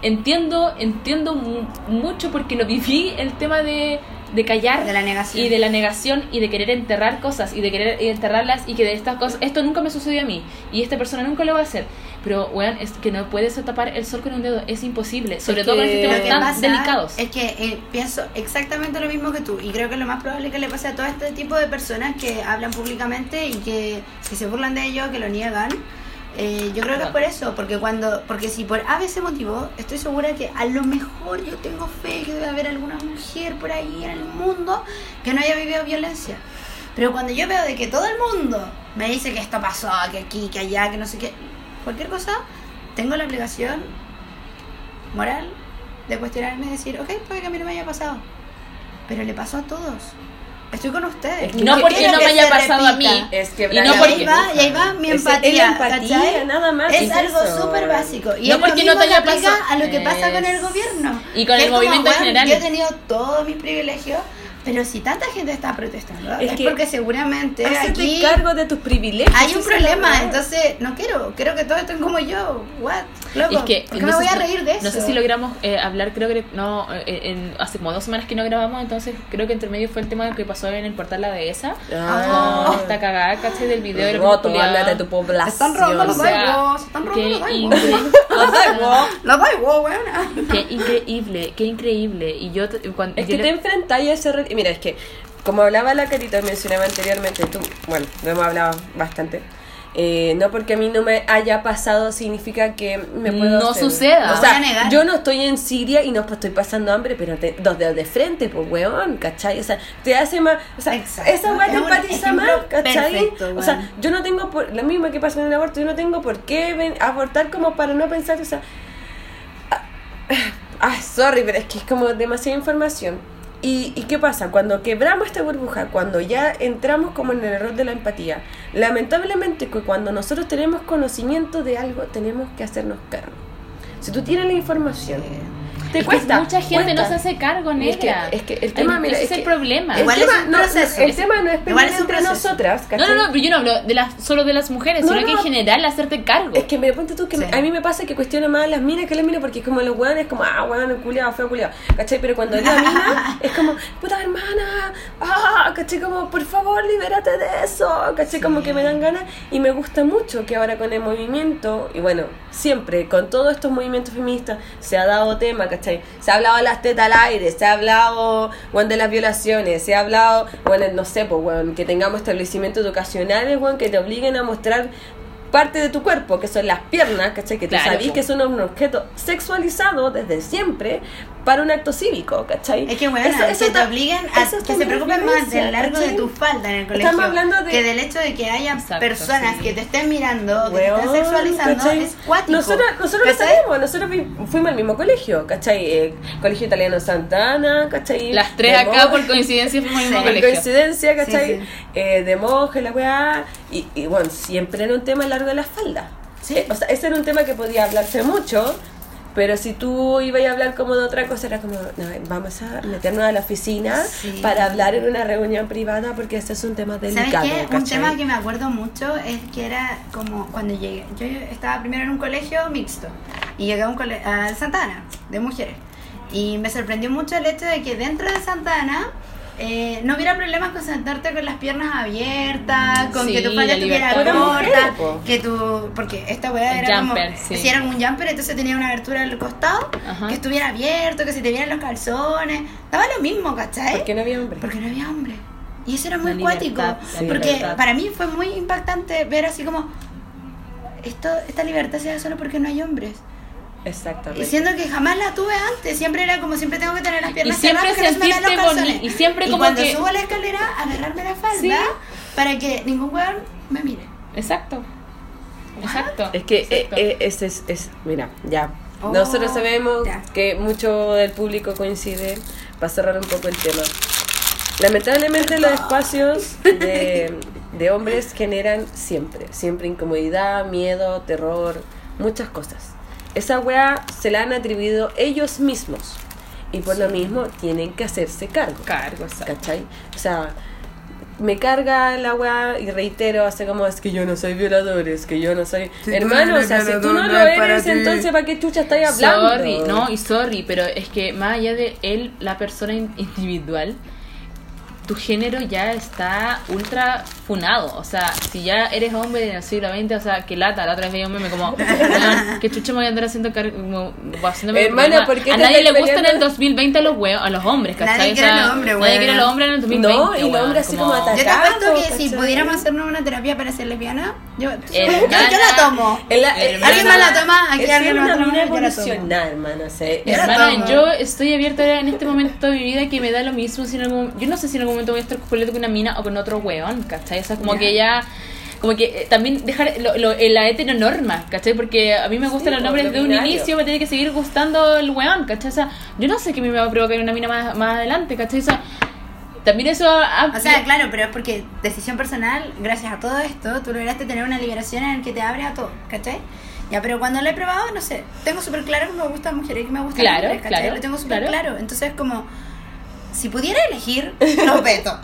entiendo entiendo mu- mucho porque lo viví el tema de, de callar De la negación. y de la negación y de querer enterrar cosas y de querer enterrarlas y que de estas cosas esto nunca me sucedió a mí y esta persona nunca lo va a hacer pero weón es que no puedes tapar el sol con un dedo es imposible sobre Es todo con Lo temas tan pasa delicados Es que eh, pienso exactamente lo mismo que tú y creo que lo más probable que le pase a todo este tipo de personas que hablan públicamente y que, que se burlan de ello, que lo niegan. Eh, yo creo que es por eso, porque cuando, porque si por a veces motivo, estoy segura que a lo mejor yo tengo fe que debe haber alguna mujer por ahí en el mundo que no haya vivido violencia. Pero cuando yo veo de que todo el mundo me dice que esto pasó, que aquí, que allá, que no sé qué, cualquier cosa, tengo la obligación moral de cuestionarme y decir, ok, puede que a mí no me haya pasado, pero le pasó a todos. Estoy con ustedes. Es que no porque no me haya pasado a mí Es que Y no porque- y ahí va mi empatía. empatía, nada más, Es es algo súper básico. Y No es lo porque no te haya aplica pasado- a lo que pasa con el gobierno. y con el movimiento general. Yo he tenido todos mis privilegios, pero si tanta gente está protestando, Es es, que porque seguramente aquí cargo de tus privilegios. hay un problema. Entonces, no quiero. Quiero que todos estén como yo. What? Loco, es que ¿por qué no me voy a si- reír de eso? No sé si logramos eh, hablar, creo que no, eh, en, hace como dos semanas que no grabamos, entonces creo que entre medio fue el tema que pasó en el portal La Dehesa. Ah. Con esta cagada, ¿cachai? Del video de los Roto, culiados. ándate tu población. Están robando los daigos, se están robando qué los daigos. increíble. Los daigos. Qué increíble, qué increíble. Y yo, cuando, Es yo que le- te enfrentáis a ese... y Mira, es que como hablaba la carita, mencionaba anteriormente, tú, bueno, lo hemos hablado bastante. eh, no porque a mí no me haya pasado significa que me puedo No hacer- suceda. o sea negar. yo no estoy en Siria y no estoy pasando hambre pero te- dos dedos de frente pues weón ¿cachai? o sea te hace más o sea Exacto. esa weá te empatiza más ¿cachai? perfecto, o sea yo no tengo por, lo mismo que pasa con el aborto yo no tengo por qué ven- abortar como para no pensar o sea Ah, sorry, pero es que es como demasiada información. ¿Y, ¿Y qué pasa? Cuando quebramos esta burbuja, cuando ya entramos como en el error de la empatía, lamentablemente que cuando nosotros tenemos conocimiento de algo, tenemos que hacernos cargo. Si tú tienes la información, te es que cuesta. mucha gente cuesta. no se hace cargo, Y es que- negra. es que el tema, Ay, mira, ese es es el que- problema. El Igual tema, es un no, el tema no es pelear es entre nosotras, No, ¿cachai? no, no, pero yo no hablo de las, solo de las mujeres, No, sino que en general hacerte cargo. Es que me ponte tú que Sí. me- a mí me pasa que cuestiono más a las minas que las minas porque es como los weones como, ah, weón, culiado, feo culiado, ¿cachai? Pero cuando es la mina, es como, puta hermana, ah, ¿cachai? Como, por favor, libérate de eso, ¿cachai? Como que me dan ganas y me gusta mucho que ahora con el movimiento, y bueno, siempre con todos estos movimientos feministas se ha dado tema, ¿cachai? Se ha hablado de las tetas al aire, se ha hablado, de las violaciones, se ha hablado, bueno, no sé, pues, weón, que tengamos establecimientos educacionales, weón, que te obliguen a mostrar parte de tu cuerpo, que son las piernas, ¿cachai? Que tú Claro, sabís que son un objeto sexualizado desde siempre para un acto cívico, ¿cachai? Es que, bueno, Eso- eso que te eso a es que se preocupen más del largo de tu falda en el colegio Estamos hablando de- que del hecho de que haya Exacto, personas sí. que te estén mirando, que te estén sexualizando, ¿cachai? es cuático. Nosotros, nosotros lo sabemos, nosotros vi- fuimos al mismo colegio, ¿cachai? Eh, colegio italiano Santana, ¿cachai? Las tres De acá por coincidencia fuimos al mismo Sí. por colegio. coincidencia, ¿cachai? Sí, sí. Eh, de monje, la weá. Y, y bueno, siempre era un tema largo de la falda. Sí. Eh, o sea, ese era un tema que podía hablarse mucho. Pero si tú ibas a hablar como de otra cosa, era como, no, vamos a meternos a la oficina Sí. para hablar en una reunión privada porque este es un tema ¿Sabes delicado. qué? Un tema que me acuerdo mucho es que era como cuando llegué. Yo estaba primero en un colegio mixto y llegué a un cole al Santana de mujeres. Y me sorprendió mucho el hecho de que dentro de Santana eh, no hubiera problemas con sentarte con las piernas abiertas, con Sí, que tu falda estuviera corta, que tu porque esta weá era jumper, como sí. si era un jumper, entonces tenía una abertura al costado, Ajá. que estuviera abierto, que se te vieran los calzones, daba lo mismo, ¿cachai? ¿Por qué no había hombre? Porque no había hombre. Y eso era muy La cuático. libertad, la porque libertad. para mí fue muy impactante ver así como esto, esta libertad se da solo porque no hay hombres. Exactamente. Y siendo que jamás la tuve antes, siempre era como siempre tengo que tener las piernas Y siempre cerradas porque no se me los calzones. y siempre como cuando que- subo la escalera, agarrarme la falda Sí. para que ningún weón me mire. Exacto. Exacto. Es que eh, Exacto. eh, ese es, es- mira, ya. Oh, Nosotros sabemos ya. que mucho del público coincide, para cerrar un poco el tema. Lamentablemente los espacios de, de hombres generan siempre, siempre incomodidad, miedo, terror, muchas cosas. Esa weá se la han atribuido ellos mismos y por lo mismo tienen que hacerse cargo. Cargo, exacto. ¿Cachai? O sea, me carga la weá y reitero, hace como es que yo no soy violador, es que yo no soy. Si Hermano, no o sea, si tú no lo para eres, entonces ¿para qué chucha estáis hablando? Sorry, no, y sorry, pero es que más allá de él, la persona in- individual, tu género ya está ultra funado. O sea, si ya eres hombre en el siglo XX, o sea, que lata, la otra vez veía un meme como, "Weón, que chucha me voy a andar haciendo cargo, como, haciéndome Hermana, problema". ¿por qué A nadie le estás gusta en el peleando? 2020 a los huevos, a los hombres, ¿cachai? Nadie O quiere sea, los hombres, Nadie quiere los hombres en el 2020. No, y los hombres así como atacados. Yo te apuesto que si pudiéramos hacernos una terapia para ser lesbiana, yo, yo, Hermana. yo la tomo. ¿Alguien más la toma? Aquí alguien más toma, la tomo. evolucionar, hermano. o Hermana, yo estoy abierta ahora en este momento de mi vida que me da lo mismo. Si en algún, yo no sé si en algún momento voy a estar completo con una mina o con otro weón, ¿cachai? O sea, como Ya. que ya. Como que eh, también dejar lo, lo- la heteronorma, ¿cachai? Porque a mí me gustan Sí, los nombres de un inicio, me tiene que seguir gustando el weón, ¿cachai? O sea, yo no sé qué me va a provocar una mina más, más adelante, ¿cachai? O sea, también eso. ha- O sea, claro, pero es porque decisión personal, gracias a todo esto, tú lograste tener una liberación en el que te abres a todo, ¿cachai? Ya, pero cuando lo he probado, no sé, tengo súper claro que me gustan mujeres y que me gustan Claro, hombres, ¿cachai? claro, Lo tengo súper claro. claro. Entonces, como, si pudiera elegir, los veto.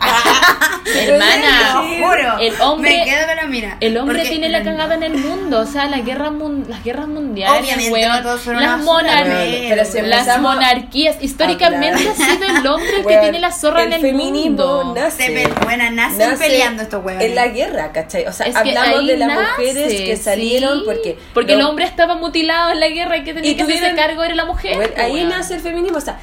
Hermana, Te lo juro. el hombre- Me quedo con la mira. El hombre Porque- tiene la cagada en el mundo, o sea, la guerra mun- las guerras mundiales, Obviamente, weón, no las, una monar- pero si las monarquías, históricamente ha sido el hombre que Weón, tiene la zorra en el feminismo mundo. nace, buena, nacen peleando estos huevones. En la guerra, ¿cachai? O sea, Es que hablamos de las nace, mujeres que salieron sí, porque. porque el no- hombre estaba mutilado en la guerra y que tenía Y que hacerse cargo era la mujer. Bueno, ahí weón. nace el feminismo. O sea,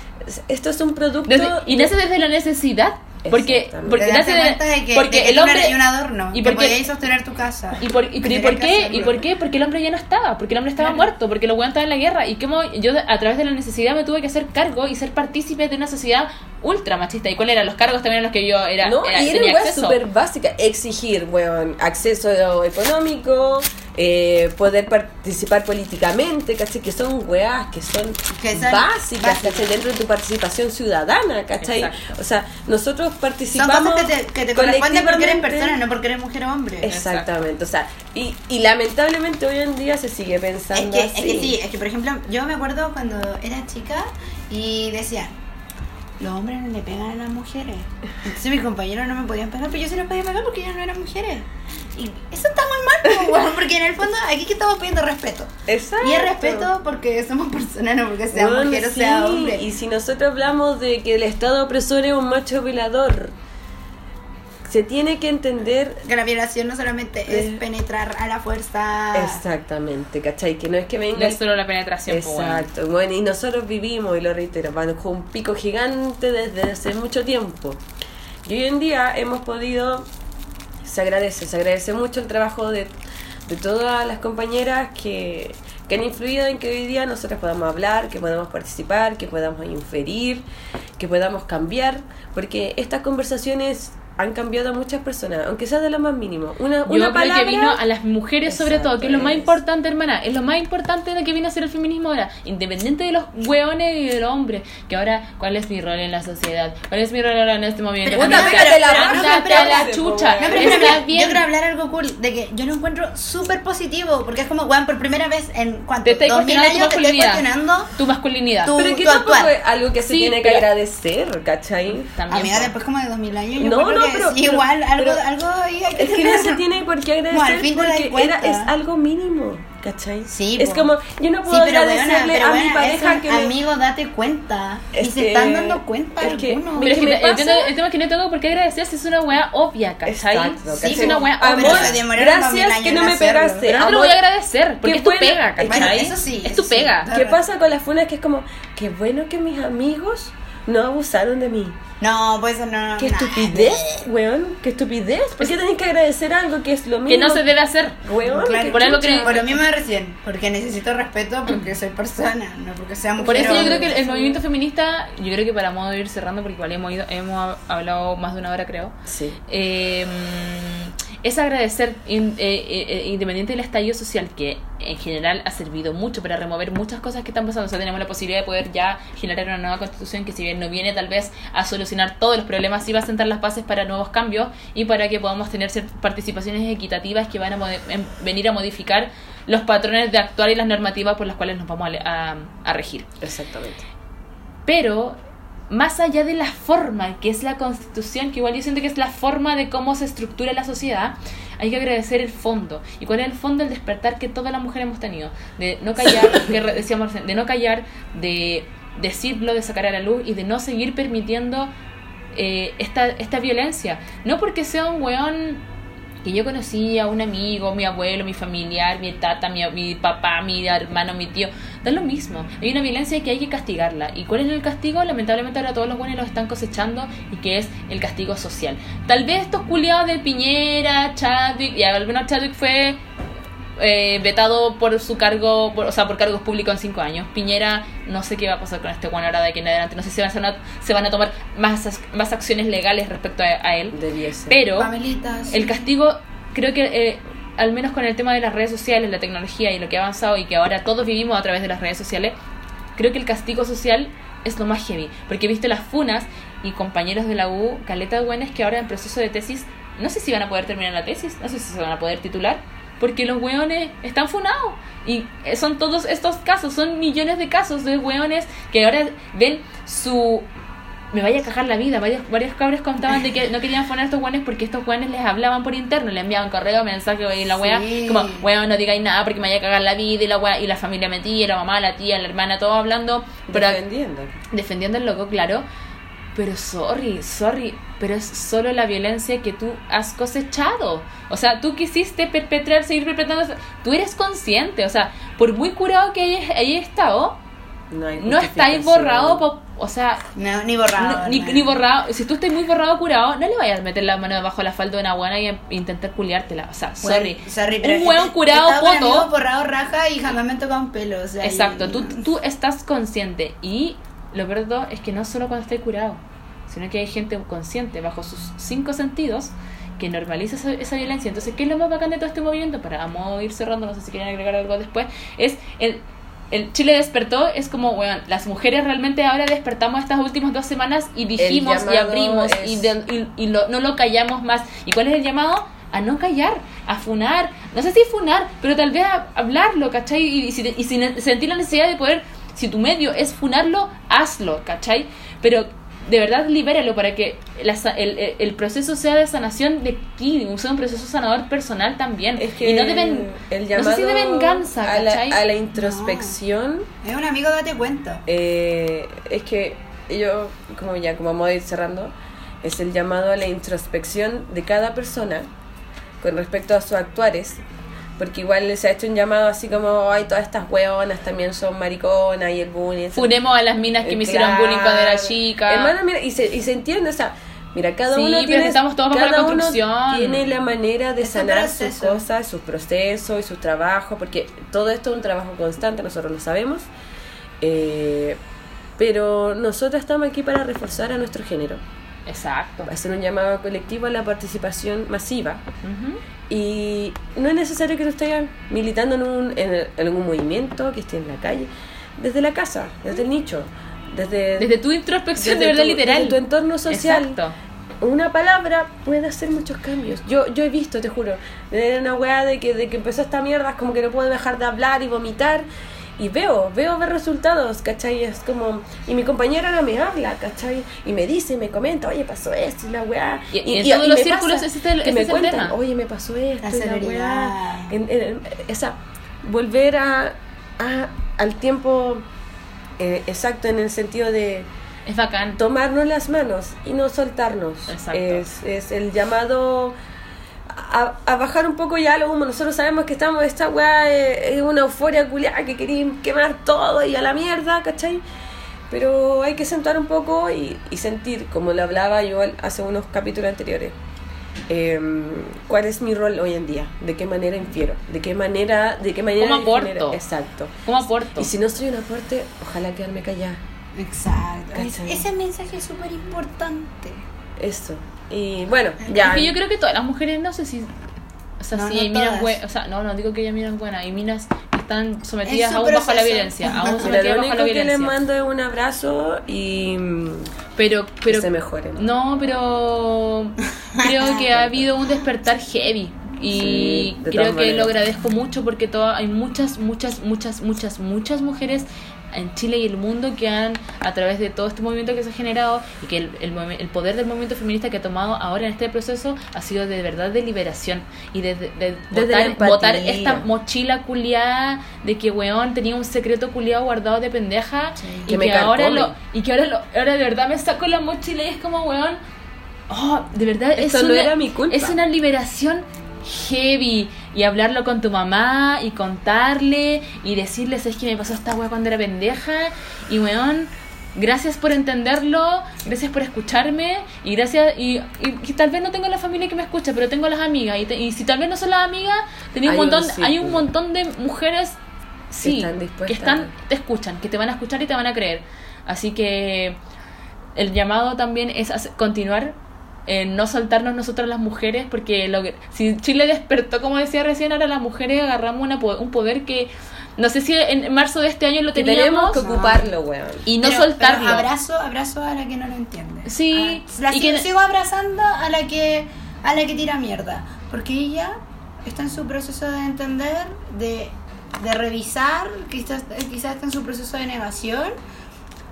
esto es un producto. Desde- y nace desde la necesidad. Porque, porque nace de- cuenta de que, porque de que el hombre eres un adorno, y que porque- podías sostener tu casa. ¿Y por, y, ¿y por qué? hacerlo. ¿Y por qué? Porque el hombre ya no estaba, porque el hombre estaba Claro. muerto, porque los weones estaban en la guerra. Y como yo a través de la necesidad me tuve que hacer cargo y ser partícipe de una sociedad ultra machista. ¿Y cuáles eran los cargos también a los que yo era, No, era- y era súper básica. Exigir, weón, acceso económico, eh, poder participar políticamente, ¿cachai? Que son weas, que son, Que son básicas, básicas. ¿cachai? Dentro de tu participación ciudadana, ¿cachai? Exacto. O sea, nosotros Son participamos. cosas que te, que te corresponden porque eres persona, no porque eres mujer o hombre. Exactamente, o sea, y, y lamentablemente hoy en día se sigue Es pensando que, es así. que sí, es que por ejemplo, yo me acuerdo cuando era chica y decían, los hombres no le pegan a las mujeres. Entonces mis compañeros no me podían pegar, pero yo sí les podía pegar porque ellos no eran mujeres. Y eso está muy mal, po, weón, porque en el fondo aquí que estamos pidiendo respeto. Exacto. Y es respeto porque somos personas, no porque sea Bueno, mujer o sea hombre. Y si nosotros hablamos de que el Estado opresor es un macho violador, se tiene que entender Que la violación no solamente Eh. es penetrar a la fuerza. exactamente, ¿cachai? Que no es que venga... No es solo la penetración, weón. Exacto, bueno, y nosotros vivimos, y lo reitero, bajo un pico gigante desde hace mucho tiempo. Y hoy en día hemos podido, se agradece, se agradece mucho el trabajo de, de todas las compañeras que, que han influido en que hoy día nosotros podamos hablar, que podamos participar, que podamos inferir, que podamos cambiar, porque estas conversaciones han cambiado a muchas personas, aunque sea de lo más mínimo. Una, Yo una creo palabra... que vino a las mujeres sobre Exacto, todo, que es lo más es. importante, hermana, es lo más importante de que viene a ser el feminismo ahora, independiente de los hueones y de los hombres, que ahora, ¿cuál es mi rol en la sociedad? ¿Cuál es mi rol ahora en este movimiento? Pero, amiga, a- te la la pero- chucha, No, pero, pero, está bien. Yo quiero hablar algo cool, de que yo lo encuentro súper positivo, porque es como, weón, por primera vez en cuánto, Te estoy 2000 cuestionando tu años te estoy cuestionando. Tu masculinidad. Tu- Pero que tampoco actual. es algo que se Sí, tiene que pero- agradecer, ¿cachai? También, Amiga, después como de 2000 años, yo No, no, que pero- sí, igual, algo, pero- algo ahí hay que Es que no se tiene por qué agradecer porque era, es algo mínimo, ¿cachai? Sí, es po. como, yo no Sí, puedo pero agradecerle pero a mi weona, pareja que Amigo, date cuenta. Es y se que- están dando cuenta es que- algunos. Pero es que ¿Qué me el, tema- pasa? el tema es que no tengo por qué agradecer si es una weá obvia, ¿cachai? Exacto, Sí, es una weá Ah, obvia. Amor, se gracias que no me hacerlo. pegaste. Pero no te lo voy a agradecer, porque es tu pega, ¿cachai? Bueno, eso sí, Es tu sí. pega. ¿Qué pasa con las funas que es como, qué bueno que mis amigos no abusaron de mí? No, pues eso no. Qué nah. estupidez, weón, qué estupidez. ¿Por qué tenés que agradecer algo que es lo mismo? Que no se debe hacer. Weón, Claro, por algo que- Por lo mismo de recién, porque necesito respeto porque soy persona, no porque sea mujer. Por eso yo creo que el movimiento feminista, yo creo que para modo de ir cerrando, porque igual hemos, ido, hemos hablado más de una hora, creo. Sí. eh, es agradecer, in- eh, eh, eh, independiente del estallido social, que en general ha servido mucho para remover muchas cosas que están pasando. O sea, tenemos la posibilidad de poder ya generar una nueva constitución que, si bien no viene tal vez a solucionar todos los problemas, sí va a sentar las bases para nuevos cambios y para que podamos tener participaciones equitativas que van a em- venir a modificar los patrones de actuar y las normativas por las cuales nos vamos a a- a regir. Exactamente. Pero más allá de la forma, que es la constitución, que igual yo siento que es la forma de cómo se estructura la sociedad, hay que agradecer el fondo. ¿Y cuál es el fondo? El despertar que todas las mujeres hemos tenido. De no callar, que decíamos de no callar, de decirlo, de sacar a la luz y de no seguir permitiendo eh, esta, esta violencia. No porque sea un weón que yo conocía, un amigo, mi abuelo, mi familiar, mi tata, mi, mi papá, mi hermano, mi tío, da lo mismo. Hay una violencia que hay que castigarla. ¿Y cuál es el castigo? Lamentablemente ahora todos los buenos los están cosechando y que es el castigo social. Tal vez estos culiados de Piñera, Chadwick, y al menos Chadwick fue eh, vetado por su cargo, por- o sea, por cargos públicos en cinco años. Piñera, no sé qué va a pasar con este Juan ahora de aquí en adelante. No sé si van a, hacer una- se van a tomar más, acciones legales respecto a, a él. Debiese. Pero Pamelitas. el castigo, creo que eh, al menos con el tema de las redes sociales, la tecnología y lo que ha avanzado y que ahora todos vivimos a través de las redes sociales, creo que el castigo social es lo más heavy. Porque he visto las funas y compañeros de la U, caleta de buenas que ahora en proceso de tesis, no sé si van a poder terminar la tesis, no sé si se van a poder titular, porque los weones están funados. Y eh, son todos estos casos, son millones de casos de weones que ahora ven su me vaya a cagar la vida. Varios, varios cabros contaban de que no querían poner a estos guanes porque estos guanes les hablaban por interno, le enviaban correo, mensaje y la wea, Sí. como, weón, no digáis nada porque me vaya a cagar la vida y la wea, y la familia metida, la mamá, la tía, la hermana, todo hablando, pero Defendiendo. defendiendo al loco, claro. Pero sorry, sorry, pero es solo la violencia que tú has cosechado. O sea, tú quisiste perpetrar, seguir perpetrando. Tú eres consciente, o sea, por muy curado que hayas, hayas estado, No, hay no estáis borrado, po- o sea, No, ni borrado. no, ni, ni borrado. Si tú estás muy borrado curado, no le vayas a meter la mano debajo de la falda de una buena y a- intentar culiártela. O sea, Bueno, sorry. sorry, pero un hueón he- curado poto. borrado raja y jamás me tocado un pelo. O sea, Exacto, y- tú, tú estás consciente. Y lo peor de todo es que no solo cuando estás curado, sino que hay gente consciente bajo sus cinco sentidos que normaliza esa, esa violencia. Entonces, ¿qué es lo más bacán de todo este movimiento? Para a modo de ir cerrando, no sé si quieren agregar algo después, es el, el Chile despertó, es como, bueno, las mujeres realmente ahora despertamos estas últimas dos semanas y dijimos y abrimos y, de- y, y lo- no lo callamos más. ¿Y cuál es el llamado? A no callar, a funar, no sé si funar, pero tal vez a hablarlo, ¿cachai? Y, si, y si ne- sentir la necesidad de poder, si tu medio es funarlo, hazlo, ¿cachai? Pero de verdad libéralo para que la el, el- proceso sea de sanación de ti, sea un proceso sanador personal también. Es que y no deben, el no sé si de venganza, a la, ¿cachai? a la introspección Es un amigo, date cuenta. eh, es que yo, como ya, como vamos a ir cerrando, es el llamado a la introspección de cada persona con respecto a sus actuares. Porque igual se ha hecho un llamado así como, ay, todas estas hueonas también son mariconas y el bullying. Funemos a las minas que me hicieron Claro. bullying cuando era chica. Hermana, mira, y se, y se entiende, o sea, mira, cada Sí, uno tiene, estamos todos bajo la cada uno tiene la manera de Es sanar sus cosas, sus procesos y sus trabajos, porque todo esto es un trabajo constante, nosotros lo sabemos. Eh, pero nosotros estamos aquí para reforzar a nuestro género, Exacto. hacer un llamado colectivo a la participación masiva. Y no es necesario que tú estés militando en, un, en, algún movimiento, que esté en la calle, desde la casa, desde el nicho, desde, Desde tu introspección de verdad tu- literal. desde tu entorno social. Exacto. Una palabra puede hacer muchos cambios. Yo, yo he visto, te juro, de una weá de que, de que empezó esta mierda, es como que no puedo dejar de hablar y vomitar. Y veo, veo ver resultados, ¿cachai? Es como, y mi compañera no me habla, ¿cachai? Y me dice, me comenta, oye, pasó esto y la weá. Y- y en todos los círculos pasa existe el- que me es el cuentan, tema. oye, me pasó esto La y la weá. En- en- esa, volver a, a- al tiempo eh, exacto en el sentido de Es bacán. tomarnos las manos y no soltarnos. Exacto. Es, es el llamado a, a bajar un poco ya lo humo. Nosotros sabemos que estamos, esta weá es, es una euforia culiada que querían quemar todo y a la mierda, ¿cachai? Pero hay que sentar un poco y, y sentir, como le hablaba yo hace unos capítulos anteriores, em, cuál es mi rol hoy en día, de qué manera infiero, de qué manera, de qué manera ¿Cómo aporto? genero- exacto. ¿Cómo aporto? Y si no soy un aporte, ojalá quedarme callada. Exacto. ¿Cachai? ese mensaje es súper importante. Eso. Y bueno, ya. Es que yo creo que todas las mujeres, no sé si. O sea, No, si no hay minas buenas. O sea, no, no digo que haya minas buenas. Hay minas que están sometidas aún bajo la violencia. Aún Mira, sometidas lo bajo único la que les violencia. mando es un abrazo y Pero, pero. que se mejoren. No, pero. Creo que ha habido un despertar heavy. Y Sí, creo que lo agradezco mucho porque toda, hay muchas, muchas, muchas, muchas, muchas mujeres en Chile y el mundo que han, a través de todo este movimiento que se ha generado y que el, el, el poder del movimiento feminista que ha tomado ahora en este proceso ha sido de verdad de liberación y de, de, de botar, esta mochila culiada de que weón tenía un secreto culiado guardado de pendeja y Que me que, ahora lo y que ahora lo, ahora de verdad me saco la mochila y es como weón oh de verdad Esto es no una, era mi culpa. es una liberación heavy y hablarlo con tu mamá y contarle y decirle es que me pasó esta weá cuando era pendeja y weón gracias por entenderlo gracias por escucharme y gracias y, y- y tal vez no tengo la familia que me escucha pero tengo las amigas. Y, te- y si tal vez no son las amigas tenía un Hay un montón hay un montón de mujeres sí están dispuestas. que están te escuchan que te van a escuchar y te van a creer. Así que el llamado también es continuar en no soltarnos nosotras las mujeres porque lo que- si Chile despertó como decía recién ahora las mujeres agarramos una po- un poder que no sé si en marzo de este año lo Que tenemos teníamos que ocuparlo, weón. y no Pero- soltarlo pero abrazo, abrazo a la que no lo entiende. Sí, Ah, la y sigo, que- sigo abrazando a la que a la que tira mierda, porque ella está en su proceso de entender, de, de revisar, quizás quizás está en su proceso de negación.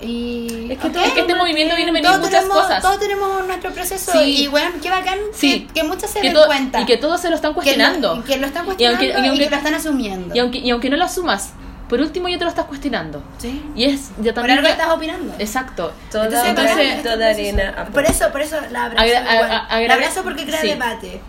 Y Es que ok, todo- es que este movimiento viene a venir todos muchas tenemos- cosas. Todos tenemos nuestro proceso Sí. y bueno, qué bacán Sí. que, que muchas se que den cuenta. y que todos se lo están que cuestionando que lo están Y cuestionando aunque- y, y aunque- que lo están asumiendo. y aunque y aunque no lo asumas por último ya te lo estás cuestionando sí. y es ya Por también algo estás opinando. exacto Toda, Entonces, este toda arena. Por eso, por eso la abrazo. Agra- a- igual. a- agrade- la abrazo porque crea sí. debate.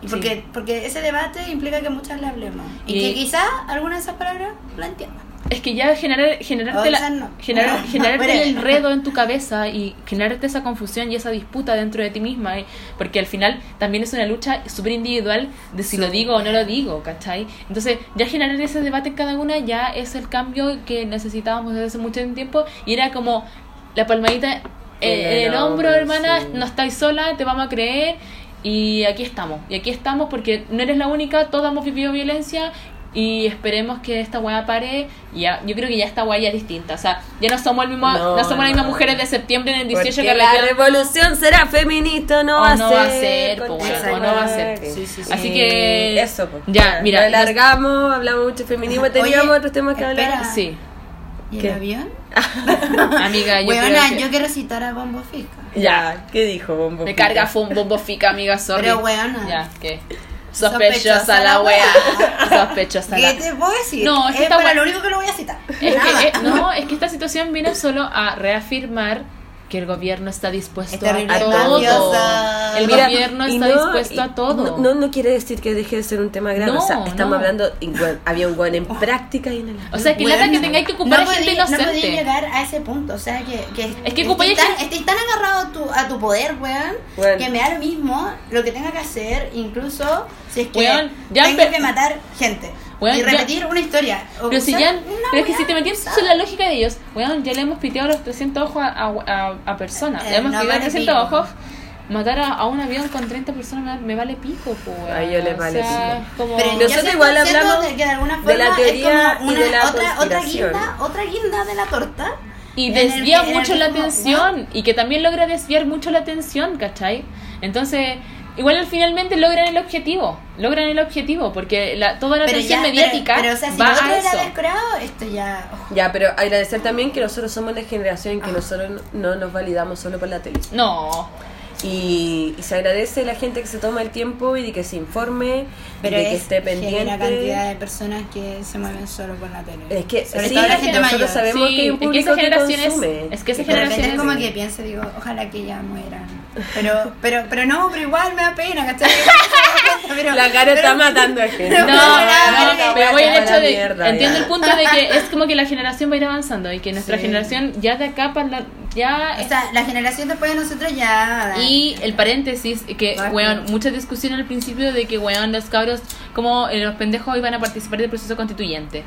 Y Sí. porque, porque ese debate implica que muchas le hablemos. Y, Y- que quizás alguna de esas palabras la entiendan. Es que ya generar, generarte, la- no. generar, generarte el enredo en tu cabeza y generarte esa confusión y esa disputa dentro de ti misma, eh, porque al final también es una lucha súper individual de si lo digo o no lo digo, ¿cachai? Entonces, ya generar ese debate en cada una ya es el cambio que necesitábamos desde hace mucho tiempo y era como la palmadita eh, En el hombro, hombro, hermana, sí. no estáis sola, te vamos a creer. Y aquí estamos, y aquí estamos porque no eres la única, todos hemos vivido violencia y esperemos que esta weá pare. Y ya, yo creo que ya esta weá ya es distinta. O sea, ya no somos el mismo, no, No, somos las mismas mujeres de septiembre en el 18 Porque que la revolución será feminista, no O va a no ser. va a ser, po, concha weón, su o no va a ser. Sí, sí, sí. Así que- Eso, po. Ya, mira, alargamos, hablamos mucho de feminismo, Oye, teníamos otros temas que hablar. espera. Sí, ¿Y ¿Qué? el avión? amiga, yo Weona, creo que- yo quiero citar a Bombo Fica. Ya, ¿qué dijo Bombo? Me Fica? carga fue un bombo fica, amiga, sorry. Pero, weona. Ya, ¿qué? Sospechosa Sospechosa la wea. Sospechosa ¿Qué la te puedo decir? No, es que es esta para wea- lo único que lo voy a citar. Es Nada. que, eh, no, es que esta situación viene solo a reafirmar que el gobierno está dispuesto Es a todo. El Mira, gobierno está no- dispuesto a todo. No, no, no quiere decir que deje de ser un tema grave. No, o sea, estamos no. hablando. bueno, había un buen en práctica y en el. O sea, que Weona, lata que tengáis que ocupar gente podí- No podí inocente. llegar a ese punto, o sea, que... que Es que ocupáis tan, estés tan agarrado a tu, a tu poder, weón, Weón. que me da lo mismo lo que tenga que hacer, incluso si es que Weón, ya tengo que matar gente Weón, y ya- repetir una historia. o Pero si ya, una pero es que si te metieras usada. en la lógica de ellos, weón, ya le hemos piteado los 300 ojos a, a, a- a personas. Eh, le hemos no piteado vale 300 pico. ojos. Matar a, a un avión con 30 personas me, me vale pico, weón. A ellos les vale o sea, pico. Como... Pero Nosotros igual hablamos de que de alguna forma de la teoría es como y de la otra, otra guinda, otra guinda de la torta. Y desvía el mucho la atención. Y que también logra desviar mucho la atención, ¿cachai? Entonces, igual al finalmente logran el objetivo. Logran el objetivo, porque la, toda la Pero atención ya, mediática Pero, pero, o sea, si va a era eso. esto ya. oh. Ya, pero agradecer también que nosotros somos la generación en que Ah. nosotros no nos validamos solo por la tele. No, Y, y se agradece la gente que se toma el tiempo y de que se informe, Pero de que es esté heavy pendiente. la cantidad de personas que se mueven solo por la tele. Es que Sobre sí, todo la es que gente nosotros mayor. sabemos Sí, que hay un es que público esa que, generación es- consume. es que esa generación es como es- que pienso, digo, ojalá que ya mueran. Pero, pero, pero no, pero igual me da pena, ¿cachai? Pero- La cara pero- está matando a gente. No, pero- no, pero- pero voy al para hecho la de. mierda, entiendo ya. el punto de que es como que la generación va a ir avanzando y que nuestra Sí. generación ya de acá para la. Ya. O sea, la generación después de nosotros ya. y el paréntesis, que, weón, mucha discusión al principio de que, weón, los cabros, como eh, los pendejos iban a participar del proceso constituyente.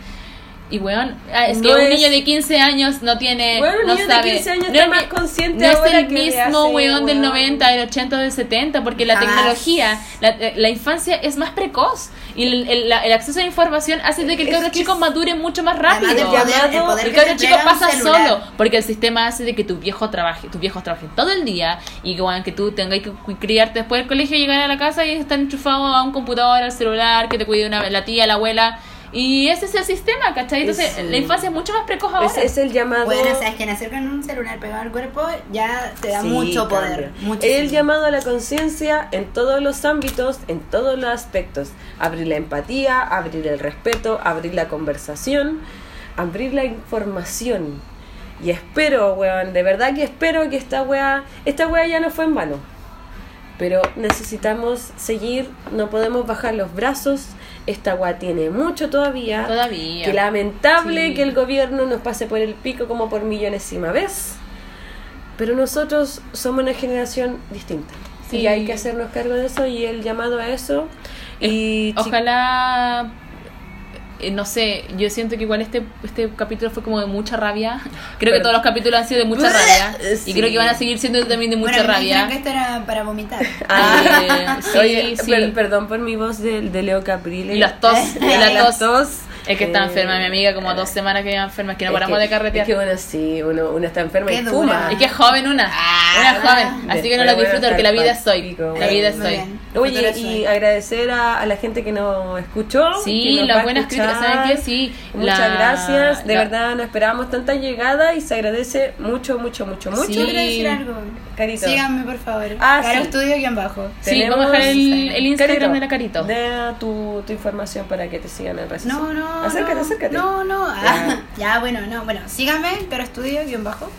Y, weón, ah, es que No un es- niño de 15 años no tiene. Weón, un no niño de sabe. 15 años no está es más consciente No es ahora el que de mismo, hace, weón, del weón. 90, del 80 o del 70, porque la Jamás. tecnología, la, la infancia es más precoz. Y el, el- la- el acceso a la información hace de que el Es cabro chico es- madure mucho más rápido. Además poder, el poder El cabro chico pasa celular. solo, porque el sistema hace de que tu viejo trabaje, tus viejos trabajen todo el día y que, bueno, que tú tengas que criarte después del colegio, llegar a la casa y estar enchufado a un computador, al celular, que te cuide una, la tía, la abuela. Y ese es el sistema, ¿cachai? Entonces, Es- la infancia es mucho más precoz ahora. Es, es el llamado. Bueno, sabes que nacer con un celular pegado al cuerpo ya te da Sí, mucho poder. muchísimo. El llamado a la conciencia en todos los ámbitos, en todos los aspectos. Abrir la empatía, abrir el respeto, abrir la conversación, abrir la información. Y espero, weón, de verdad que espero que esta weá, esta weá ya no fue en vano. Pero necesitamos seguir, no podemos bajar los brazos. Esta weá tiene mucho todavía. Todavía. Que lamentable Sí. que el gobierno nos pase por el pico como por millonésima vez. Pero nosotros somos una generación distinta. Sí. Y hay que hacernos cargo de eso y el llamado a eso. Y Ojalá, eh, no sé, yo siento que igual este, este capítulo fue como de mucha rabia. Creo que todos los capítulos han sido de mucha rabia. Y creo que van a seguir siendo también de mucha bueno, rabia. dijeron que esto era para vomitar. Ah, Eh, sí, oye, sí. per- perdón por mi voz de, de Leo Caprile. Y las tos, y la La tos. Es que está Eh, enferma mi amiga, como dos semanas que lleva enferma, es que no es paramos que- de carretear. Es que bueno, sí, uno, uno está enferma Qué y dura. fuma. Es que es joven una, una joven, así que no a disfruto porque la vida es hoy, la vida es hoy. Oye, y agradecer a, a la gente que nos escuchó. que Sí, nos va las buenas críticas, ¿saben qué? Sí, Muchas la- gracias, de la- verdad no esperábamos tanta llegada y se agradece mucho, mucho, mucho, mucho. Sí. Yo quiero decir algo. Carito. Síganme, por favor. Ah, Caro sí. Estudio guion bajo. Sí, Tenemos- vamos a dejar el, el Instagram Carito, de la Carito. Da tu, tu información para que te sigan en redes No, sociales. No. Acércate, no, acércate. No, no. ah, ya, bueno, no. Bueno, síganme, Caro Estudio guion bajo.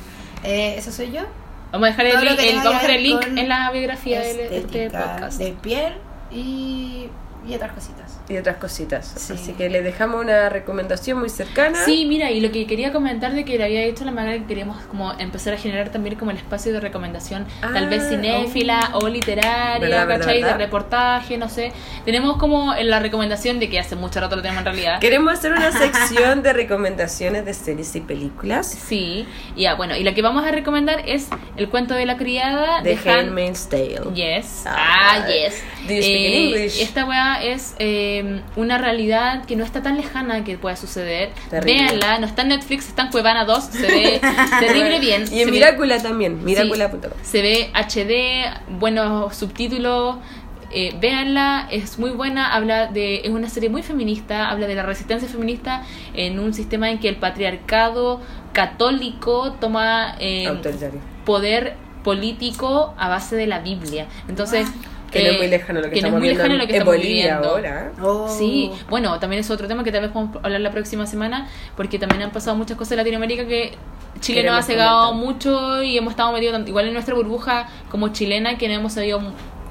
Eh, eso soy yo. Vamos a dejar el, link, el- vamos a dejar el link en la biografía de este podcast. de piel y, y otras cositas. Y otras cositas. Sí. Así que les dejamos una recomendación muy cercana. Sí, mira, y lo que quería comentar de que le había dicho la manera que queríamos como empezar a generar también como el espacio de recomendación, tal Ah, vez cinéfila o literaria, Verdad, ¿cachai? verdad. De reportaje, no sé. Tenemos como la recomendación de que hace mucho rato lo tenemos en realidad. Queremos hacer una sección de recomendaciones de series y películas Sí, y ah, bueno, y la que vamos a recomendar es El cuento de la criada de de Han Handmaid's Tale. Yes. Ah, Ah, yes. do you speak in Eh, English? Esta weá es eh, una realidad que no está tan lejana que pueda suceder. Terrible. Véanla, no está en Netflix, está en Cuevana 2, se ve terrible bien. Y en ve- Miracula también, sí, miracula.com. se ve HD, buenos subtítulos. Eh, véanla, es muy buena, habla de, es una serie muy feminista, habla de la resistencia feminista en un sistema en que el patriarcado católico toma eh, poder político a base de la Biblia. Entonces, Que no es eh, muy lejano lo que, que no es estamos muy viendo lejano en- lo que estamos Bolivia viviendo. ahora. Oh. Sí, bueno, también es otro tema que tal vez podemos hablar la próxima semana, porque también han pasado muchas cosas en Latinoamérica que Chile nos ha cegado comentar. mucho y hemos estado metidos igual en nuestra burbuja como chilena que no hemos sabido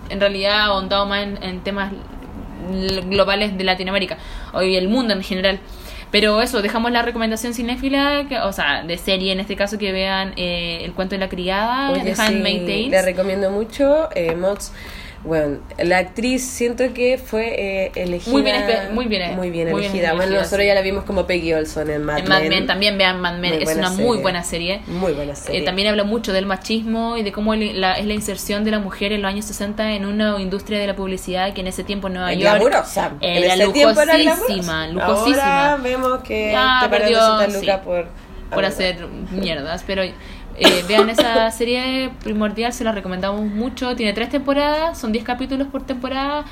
en realidad ahondado más en, en temas globales de Latinoamérica y el mundo en general. Pero eso, dejamos la recomendación cinéfila, que, o sea, de serie en este caso, que vean eh, El cuento de la criada, Oye, de sí, Handmaid's Tale. le recomiendo mucho. Eh, Mods, bueno, la actriz siento que fue eh, elegida. Muy bien espe- muy bien, muy bien muy bien elegida. bueno, elegida, nosotros sí. ya la vimos como Peggy Olson en Mad En Mad Men. Men también vean Mad Men, Muy es una muy serie. buena serie. Muy buena serie. Eh, también habla mucho del machismo y de cómo la, es la inserción de la mujer en los años 60 en una industria de la publicidad que en ese tiempo en Nueva York glamurosa. En era ese tiempo era lujosísima, lujosísima. Ahora vemos que Ya te perdió, 200 sí, lucas por, por hacer mierdas, pero eh, vean esa serie primordial, se la recomendamos mucho. Tiene tres temporadas, son 10 capítulos por temporada.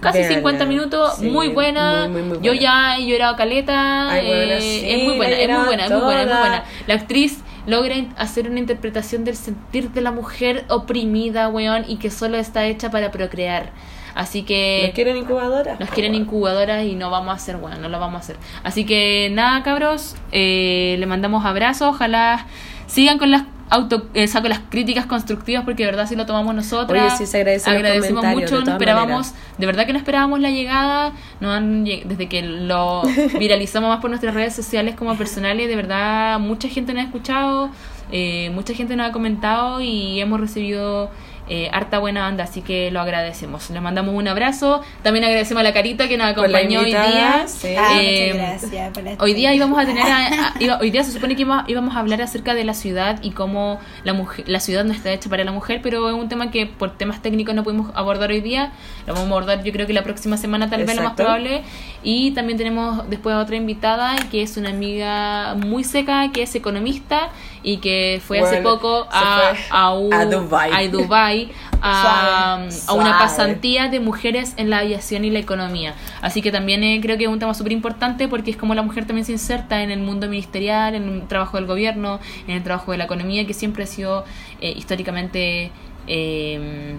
Casi Véanla. 50 minutos, Sí, muy buena. muy, muy, muy Yo ya he llorado caleta. Ay, eh, es muy buena, es muy buena, es muy buena, es muy buena. La actriz logra hacer una interpretación del sentir de la mujer oprimida, weón, y que solo está hecha para procrear. Así que ¿Nos quieren incubadoras? nos quieren incubadoras y no vamos a hacer, bueno, no lo vamos a hacer. Así que nada, cabros, eh, le mandamos abrazos, ojalá sigan con las auto, eh, o sea, con las críticas constructivas porque de verdad sí lo tomamos nosotras. Oye, sí, se los Agradecemos mucho, de no esperábamos, maneras. de verdad que no esperábamos la llegada, nos han desde que lo viralizamos más por nuestras redes sociales como personales, de verdad mucha gente nos ha escuchado, eh, mucha gente nos ha comentado y hemos recibido eh, harta buena onda, así que lo agradecemos. Le mandamos un abrazo. También agradecemos a la Carita que nos acompañó hoy día. sí. Ah, Eh, muchas gracias por la Hoy día íbamos a tener a- a- iba- hoy día se supone que iba- íbamos a hablar acerca de la ciudad y cómo la mujer, la ciudad no está hecha para la mujer, pero es un tema que por temas técnicos no pudimos abordar hoy día. Lo vamos a abordar yo creo que la próxima semana tal vez lo más Exacto. probable. Y también tenemos después a otra invitada que es una amiga muy seca que es economista y que fue hace poco a, fue a, un- a Dubái. a Dubái, a, Suave, a una suave. pasantía de mujeres en la aviación y la economía. Así que también eh, creo que es un tema súper importante porque es como la mujer también se inserta en el mundo ministerial, en el trabajo del gobierno, en el trabajo de la economía, que siempre ha sido eh, históricamente eh,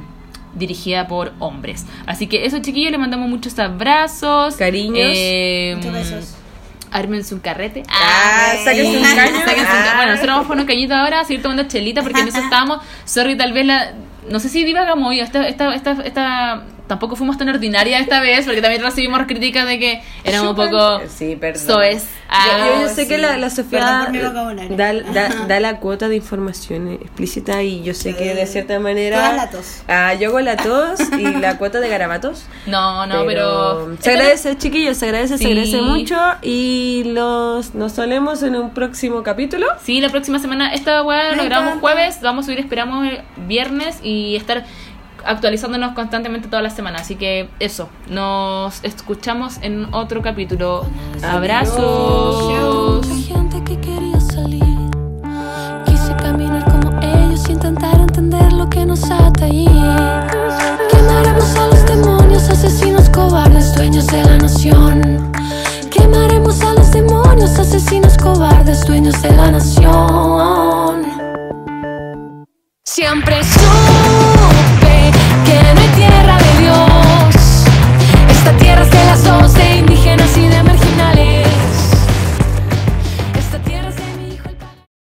dirigida por hombres. Así que eso, chiquillos, le mandamos muchos abrazos. Cariños. eh, Muchos besos. Ármense un carrete. Ah, sáquense un caño. Sáquense un ca- Ah. Bueno, nosotros vamos por un cañito ahora, a seguir tomando chelita porque en eso estábamos. Sorry, tal vez la. No sé si divagamos hoy. Esta, esta, esta, esta, tampoco fuimos tan ordinarias esta vez porque también recibimos críticas de que éramos un poco. Sí, perdón. soez. Yo, yo- yo Ah, sé que la, la Sofía mi vocabulario. da, da, da la cuota de información explícita y yo sé que de cierta Tú das manera... la tos. Ah, yo hago la tos y la cuota de garabatos. No, no, pero. Se agradece, chiquillos, se agradece, Sí. se agradece mucho y los, nos solemos en un próximo capítulo. Sí, la próxima semana. Esta weá lo grabamos jueves, vamos a subir, esperamos, el viernes y estar actualizándonos constantemente toda la semana. Así que eso, nos escuchamos en otro capítulo. Abrazos. Gente que quería salir. Quise caminar como ellos intentar entender lo que nos ata ahí. Quemaremos a los demonios, asesinos cobardes, dueños de la nación. Quemaremos a los demonios, asesinos cobardes, dueños de la nación. Siempre son que no hay tierra de Dios. Esta tierra se